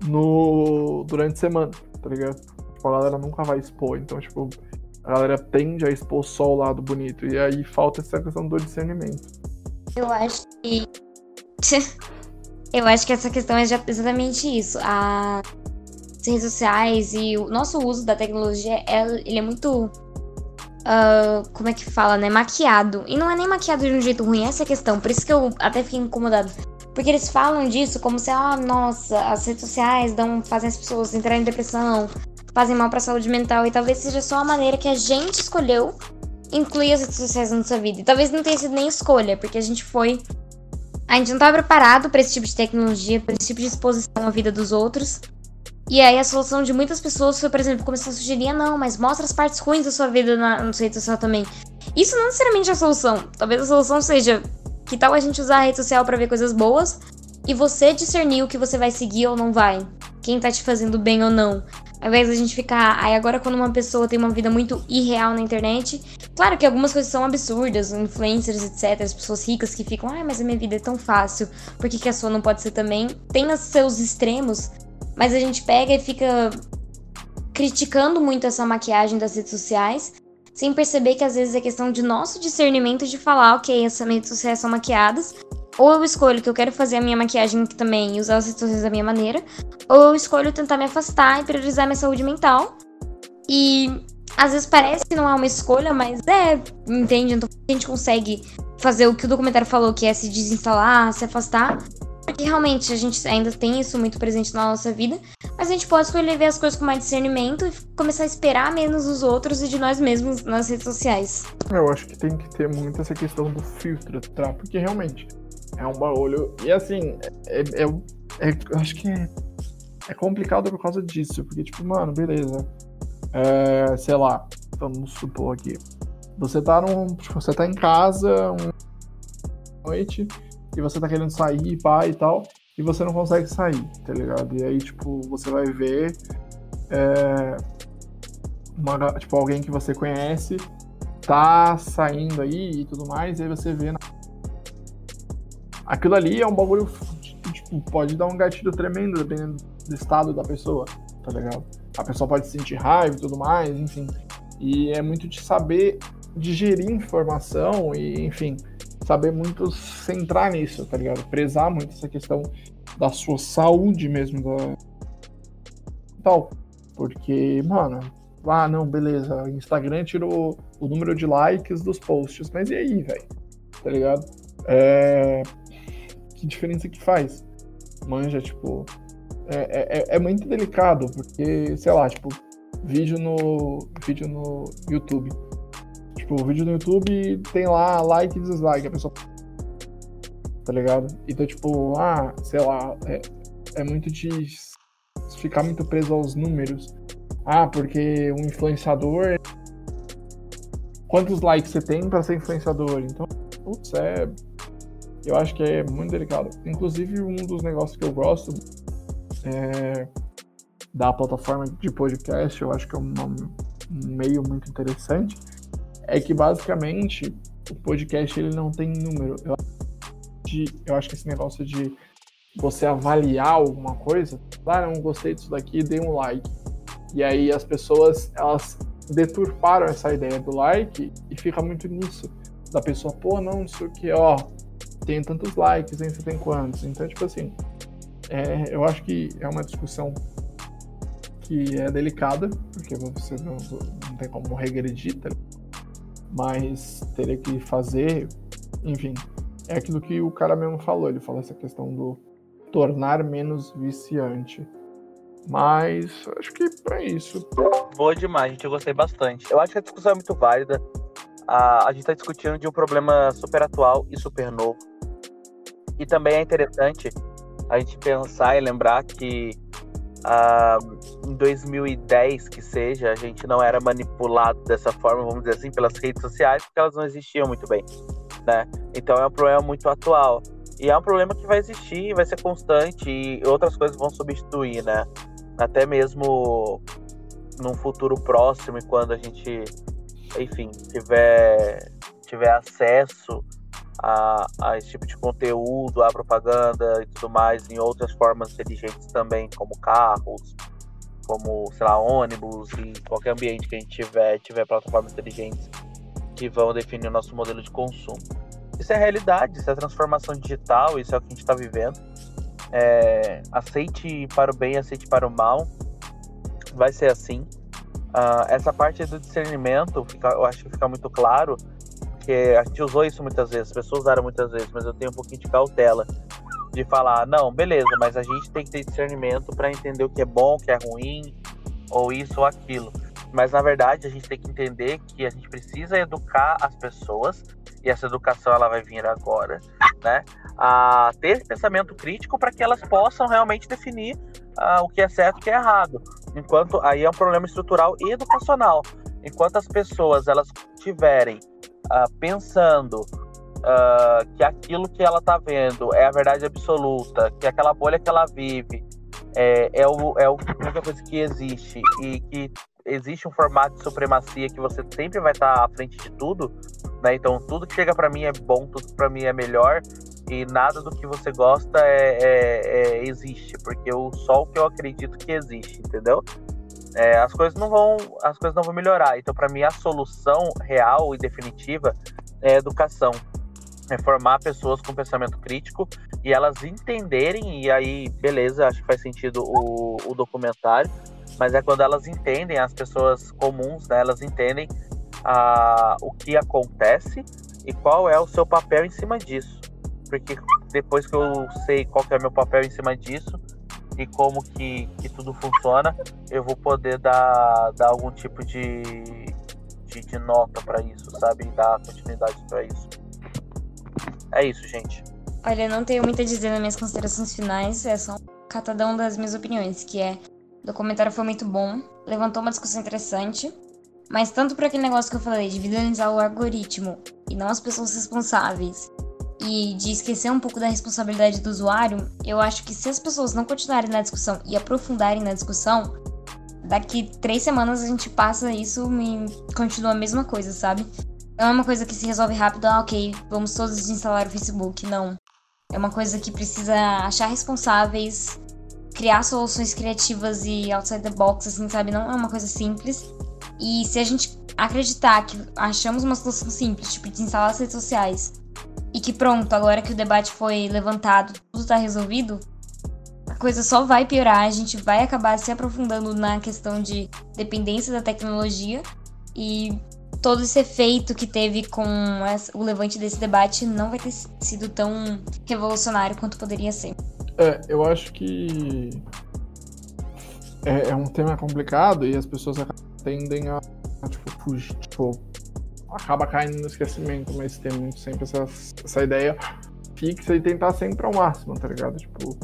no durante a semana, tá ligado? Tipo, a galera nunca vai expor, então tipo, a galera tende a expor só o lado bonito e aí falta essa questão do discernimento. Eu acho que eu acho que essa questão é exatamente isso. A redes sociais e o nosso uso da tecnologia, é, ele é muito. Uh, como é que fala, né? Maquiado. E não é nem maquiado de um jeito ruim, essa é a questão. Por isso que eu até fiquei incomodado. Porque eles falam disso como se, ah, nossa, as redes sociais dão, fazem as pessoas entrarem em depressão, fazem mal pra saúde mental. E talvez seja só a maneira que a gente escolheu incluir as redes sociais na nossa vida. E talvez não tenha sido nem escolha, porque a gente foi. A gente não estava preparado para esse tipo de tecnologia, para esse tipo de exposição à vida dos outros. E aí a solução de muitas pessoas foi, por exemplo, começar a sugerir, ah, não, mas mostra as partes ruins da sua vida na, no rede social também. Isso não necessariamente é a solução. Talvez a solução seja que tal a gente usar a rede social para ver coisas boas e você discernir o que você vai seguir ou não vai. Quem tá te fazendo bem ou não. Ao invés da gente ficar. Aí agora, quando uma pessoa tem uma vida muito irreal na internet, claro que algumas coisas são absurdas, influencers, etc. As pessoas ricas que ficam, ai, mas a minha vida é tão fácil, por que, que a sua não pode ser também? Tem os seus extremos, mas a gente pega e fica criticando muito essa maquiagem das redes sociais, sem perceber que às vezes é questão de nosso discernimento de falar, ok, essas redes sociais são maquiadas, ou eu escolho que eu quero fazer a minha maquiagem também e usar as sociais da minha maneira, ou eu escolho tentar me afastar e priorizar minha saúde mental. E às vezes parece que não é uma escolha, mas é, entende? Então a gente consegue fazer o que o documentário falou, que é se desinstalar, se afastar, porque realmente a gente ainda tem isso muito presente na nossa vida, mas a gente pode escolher ver as coisas com mais discernimento e começar a esperar menos os outros e de nós mesmos nas redes sociais. Eu acho que tem que ter muito essa questão do filtro, tá? Porque realmente é um bagulho. E assim, é, é, é, acho que é, é complicado por causa disso. Porque, tipo, mano, beleza. É, sei lá, vamos supor aqui. Você tá num. Tipo, você tá em casa uma noite e você tá querendo sair, pá e tal, e você não consegue sair, tá ligado? E aí, tipo, você vai ver é, uma, tipo, alguém que você conhece tá saindo aí e tudo mais, e aí você vê. Na... Aquilo ali é um bagulho que tipo, pode dar um gatilho tremendo dependendo do estado da pessoa, tá ligado? A pessoa pode sentir raiva e tudo mais, enfim. E é muito de saber digerir informação e, enfim, saber muito centrar nisso, tá ligado? Prezar muito essa questão da sua saúde mesmo, da... tal. Porque, mano, ah, não, beleza, o Instagram tirou o número de likes dos posts, mas e aí, velho? Tá ligado? É... Que diferença que faz? Manja, tipo, é, é, é muito delicado, porque, sei lá, tipo, vídeo no, vídeo no YouTube Tipo, o vídeo no YouTube tem lá like e dislike, a pessoa. Tá ligado? Então, tipo, ah, sei lá, é, é muito de ficar muito preso aos números. Ah, porque um influenciador. Quantos likes você tem para ser influenciador? Então, putz, é. Eu acho que é muito delicado. Inclusive, um dos negócios que eu gosto é da plataforma de podcast, eu acho que é um meio muito interessante é que basicamente o podcast ele não tem número. Eu, de, eu acho que esse negócio de você avaliar alguma coisa, ah, não gostei disso daqui, dei um like. E aí as pessoas, elas deturparam essa ideia do like e fica muito nisso. Da pessoa, pô, não, não sei o que, ó, tem tantos likes, hein, você tem quantos? Então, tipo assim, é, eu acho que é uma discussão que é delicada, porque você não, não tem como regredir, tá? mas teria que fazer, enfim, é aquilo que o cara mesmo falou, ele falou essa questão do tornar menos viciante. Mas acho que para isso. Boa demais, gente. Eu gostei bastante. Eu acho que a discussão é muito válida. A, a gente está discutindo de um problema super atual e super novo. E também é interessante a gente pensar e lembrar que ah, em 2010 que seja, a gente não era manipulado dessa forma, vamos dizer assim, pelas redes sociais, porque elas não existiam muito bem, né? Então é um problema muito atual. E é um problema que vai existir, vai ser constante e outras coisas vão substituir, né? Até mesmo num futuro próximo, e quando a gente, enfim, tiver, tiver acesso a, a esse tipo de conteúdo, a propaganda e tudo mais em outras formas inteligentes também, como carros, como, sei lá, ônibus e qualquer ambiente que a gente tiver, tiver plataformas inteligentes que vão definir o nosso modelo de consumo. Isso é realidade, isso é transformação digital, isso é o que a gente está vivendo. É, aceite para o bem, aceite para o mal, vai ser assim. Uh, essa parte do discernimento, fica, eu acho que fica muito claro porque a gente usou isso muitas vezes, as pessoas usaram muitas vezes, mas eu tenho um pouquinho de cautela de falar, não, beleza, mas a gente tem que ter discernimento para entender o que é bom, o que é ruim, ou isso ou aquilo. Mas na verdade a gente tem que entender que a gente precisa educar as pessoas e essa educação ela vai vir agora, né? A ter pensamento crítico para que elas possam realmente definir uh, o que é certo e o que é errado. Enquanto aí é um problema estrutural e educacional. Enquanto as pessoas elas tiverem uh, pensando uh, que aquilo que ela está vendo é a verdade absoluta, que aquela bolha que ela vive é, é, o, é a única coisa que existe e que existe um formato de supremacia que você sempre vai estar tá à frente de tudo, né? Então tudo que chega para mim é bom, tudo para mim é melhor e nada do que você gosta é, é, é, existe, porque o que eu acredito que existe, entendeu? É, as coisas não vão as coisas não vão melhorar. Então, para mim, a solução real e definitiva é educação, é formar pessoas com pensamento crítico e elas entenderem e aí, beleza, acho que faz sentido o, o documentário, mas é quando elas entendem as pessoas comuns, né, elas entendem a, o que acontece e qual é o seu papel em cima disso. Porque depois que eu sei qual é o meu papel em cima disso, e como que, que tudo funciona, eu vou poder dar, dar algum tipo de, de, de nota para isso, sabe? Dar continuidade para isso. É isso, gente. Olha, eu não tenho muito a dizer nas minhas considerações finais, é só um catadão das minhas opiniões, que é o documentário foi muito bom, levantou uma discussão interessante, Mas tanto para aquele negócio que eu falei de vilanizar o algoritmo e não as pessoas responsáveis e de esquecer um pouco da responsabilidade do usuário, eu acho que se as pessoas não continuarem na discussão e aprofundarem na discussão, daqui três semanas a gente passa isso e continua a mesma coisa, sabe? Não é uma coisa que se resolve rápido, ah, ok, vamos todos desinstalar o Facebook. Não. É uma coisa que precisa achar responsáveis, criar soluções criativas e outside the box, assim, sabe? Não é uma coisa simples. E se a gente acreditar que achamos uma solução simples, tipo, desinstalar as redes sociais, e que pronto, agora que o debate foi levantado, tudo tá resolvido, a coisa só vai piorar, a gente vai acabar se aprofundando na questão de dependência da tecnologia e todo esse efeito que teve com o levante desse debate não vai ter sido tão revolucionário quanto poderia ser. É, eu acho que é, é um tema complicado e as pessoas tendem a, a tipo, fugir, tipo, acaba caindo no esquecimento, mas tem muito sempre essa, essa ideia fixa e tentar sempre ao máximo, tá ligado? Tipo,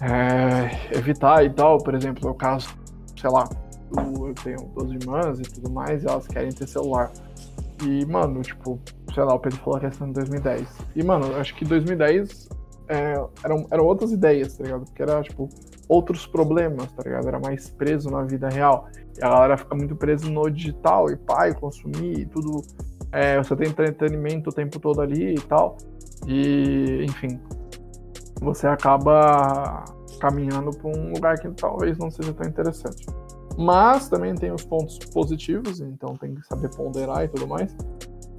é, evitar e tal, por exemplo, é o caso, sei lá, eu tenho duas irmãs e tudo mais, e elas querem ter celular. E, mano, tipo, sei lá, o Pedro falou a questão de 2010. E, mano, acho que 2010 é, eram, eram outras ideias, tá ligado? Porque era, tipo, outros problemas, tá ligado? Era mais preso na vida real. E a galera fica muito presa no digital, e pai, consumir, e tudo. É, você tem entretenimento o tempo todo ali e tal. E, enfim, você acaba caminhando para um lugar que talvez não seja tão interessante. Mas também tem os pontos positivos, então tem que saber ponderar e tudo mais.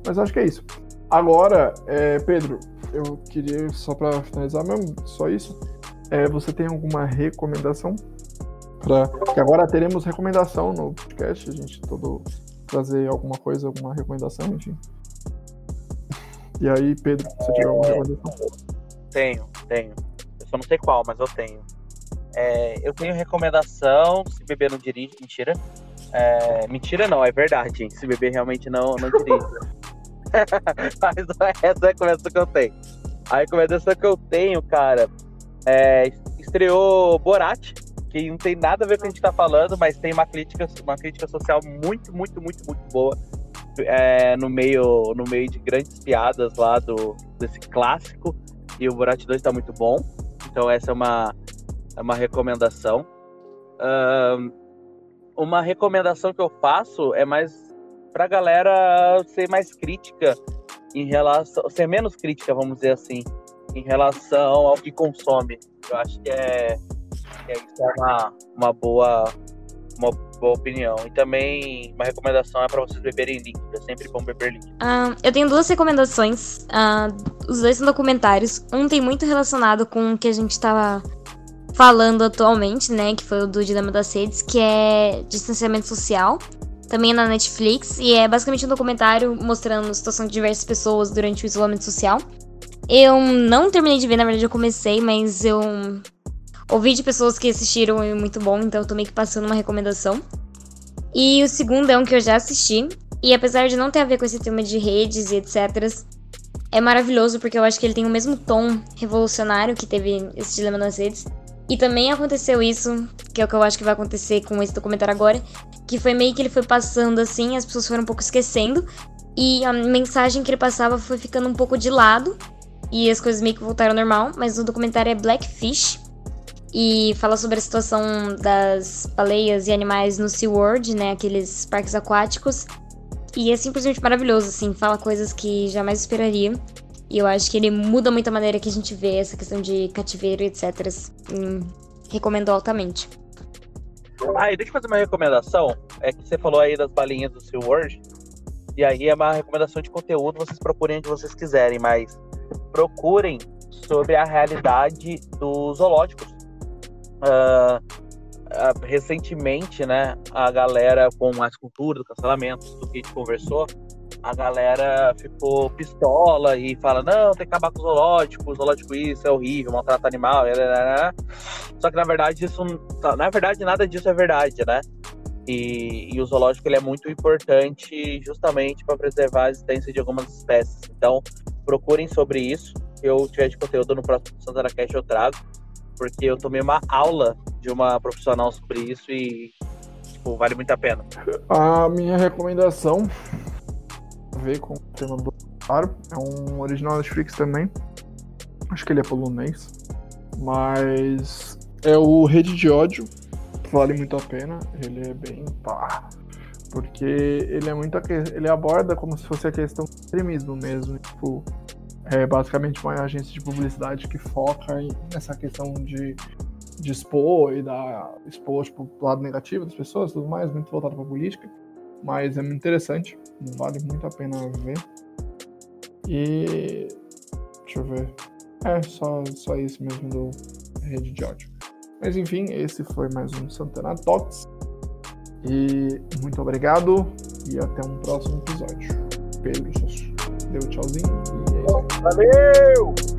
Mas acho que é isso. Agora, é, Pedro, eu queria, só para finalizar mesmo, só isso. É, você tem alguma recomendação? Pra... Que agora teremos recomendação no podcast, a gente todo trazer alguma coisa, alguma recomendação, enfim. E aí, Pedro, você tiver alguma recomendação? Tenho, tenho. Eu só não sei qual, mas eu tenho. É, eu tenho recomendação, se beber não dirige, mentira. É, mentira não, é verdade. Se beber realmente não, não dirige. Mas essa é a recomendação que eu tenho. A recomendação que eu tenho, cara, é, estreou Borat, que não tem nada a ver com o que a gente tá falando, mas tem uma crítica, uma crítica social muito, muito, muito, muito boa. É, no meio no meio de grandes piadas lá do desse clássico e o Borat 2 tá muito bom então essa é uma é uma recomendação. Uh, uma recomendação que eu faço é mais pra galera ser mais crítica em relação. ser menos crítica, vamos dizer assim, em relação ao que consome. Eu acho que é, que é é uma, uma boa. Uma boa opinião. E também uma recomendação é para vocês beberem líquido. É sempre bom beber líquido. Uh, eu tenho duas recomendações. Uh, os dois são documentários. Um tem muito relacionado com o que a gente estava falando atualmente, né? Que foi o do Dilema das Redes, que é distanciamento social. Também é na Netflix. E é basicamente um documentário mostrando a situação de diversas pessoas durante o isolamento social. Eu não terminei de ver, na verdade eu comecei, mas eu ouvi de pessoas que assistiram e muito bom, então eu tô meio que passando uma recomendação. E o segundo é um que eu já assisti, e apesar de não ter a ver com esse tema de redes e etc., é maravilhoso porque eu acho que ele tem o mesmo tom revolucionário que teve esse dilema nas redes. E também aconteceu isso, que é o que eu acho que vai acontecer com esse documentário agora, que foi meio que ele foi passando assim, as pessoas foram um pouco esquecendo, e a mensagem que ele passava foi ficando um pouco de lado, e as coisas meio que voltaram ao normal, mas o documentário é Blackfish, e fala sobre a situação das baleias e animais no SeaWorld, né, aqueles parques aquáticos, e é simplesmente maravilhoso, assim, fala coisas que jamais esperaria. E eu acho que ele muda muito a maneira que a gente vê essa questão de cativeiro, etc. Hum, recomendo altamente. Ah, e deixa eu fazer uma recomendação. É que você falou aí das balinhas do Seal World. E aí é uma recomendação de conteúdo, vocês procurem onde vocês quiserem, mas procurem sobre a realidade dos zoológicos. Uh, uh, recentemente, né, a galera com as culturas, cancelamentos, do que a gente conversou, a galera ficou pistola e fala: não, tem que acabar com o zoológico, o zoológico isso é horrível, maltrata animal. Só que na verdade, isso. Na verdade, nada disso é verdade, né? E, e o zoológico ele é muito importante justamente para preservar a existência de algumas espécies. Então, procurem sobre isso. Se eu tiver de conteúdo no próximo Santana Cast, eu trago. Porque eu tomei uma aula de uma profissional sobre isso e tipo, vale muito a pena. A minha recomendação ver com o tema do Claro, é um original Netflix também. Acho que ele é polonês. Mas é o Rede de Ódio. Vale muito a pena. Ele é bem pá. Porque ele é muito. Ele aborda como se fosse a questão do extremismo mesmo. Tipo, é basicamente uma agência de publicidade que foca nessa questão de, de expor e dar expor tipo, o lado negativo das pessoas tudo mais, muito voltado para política. Mas é muito interessante, vale muito a pena ver. E. Deixa eu ver. É, só, só isso mesmo do Rede de Ódio. Mas enfim, esse foi mais um Santana Talks. E muito obrigado e até um próximo episódio. Beijos. Deu tchauzinho e é isso aí. Valeu!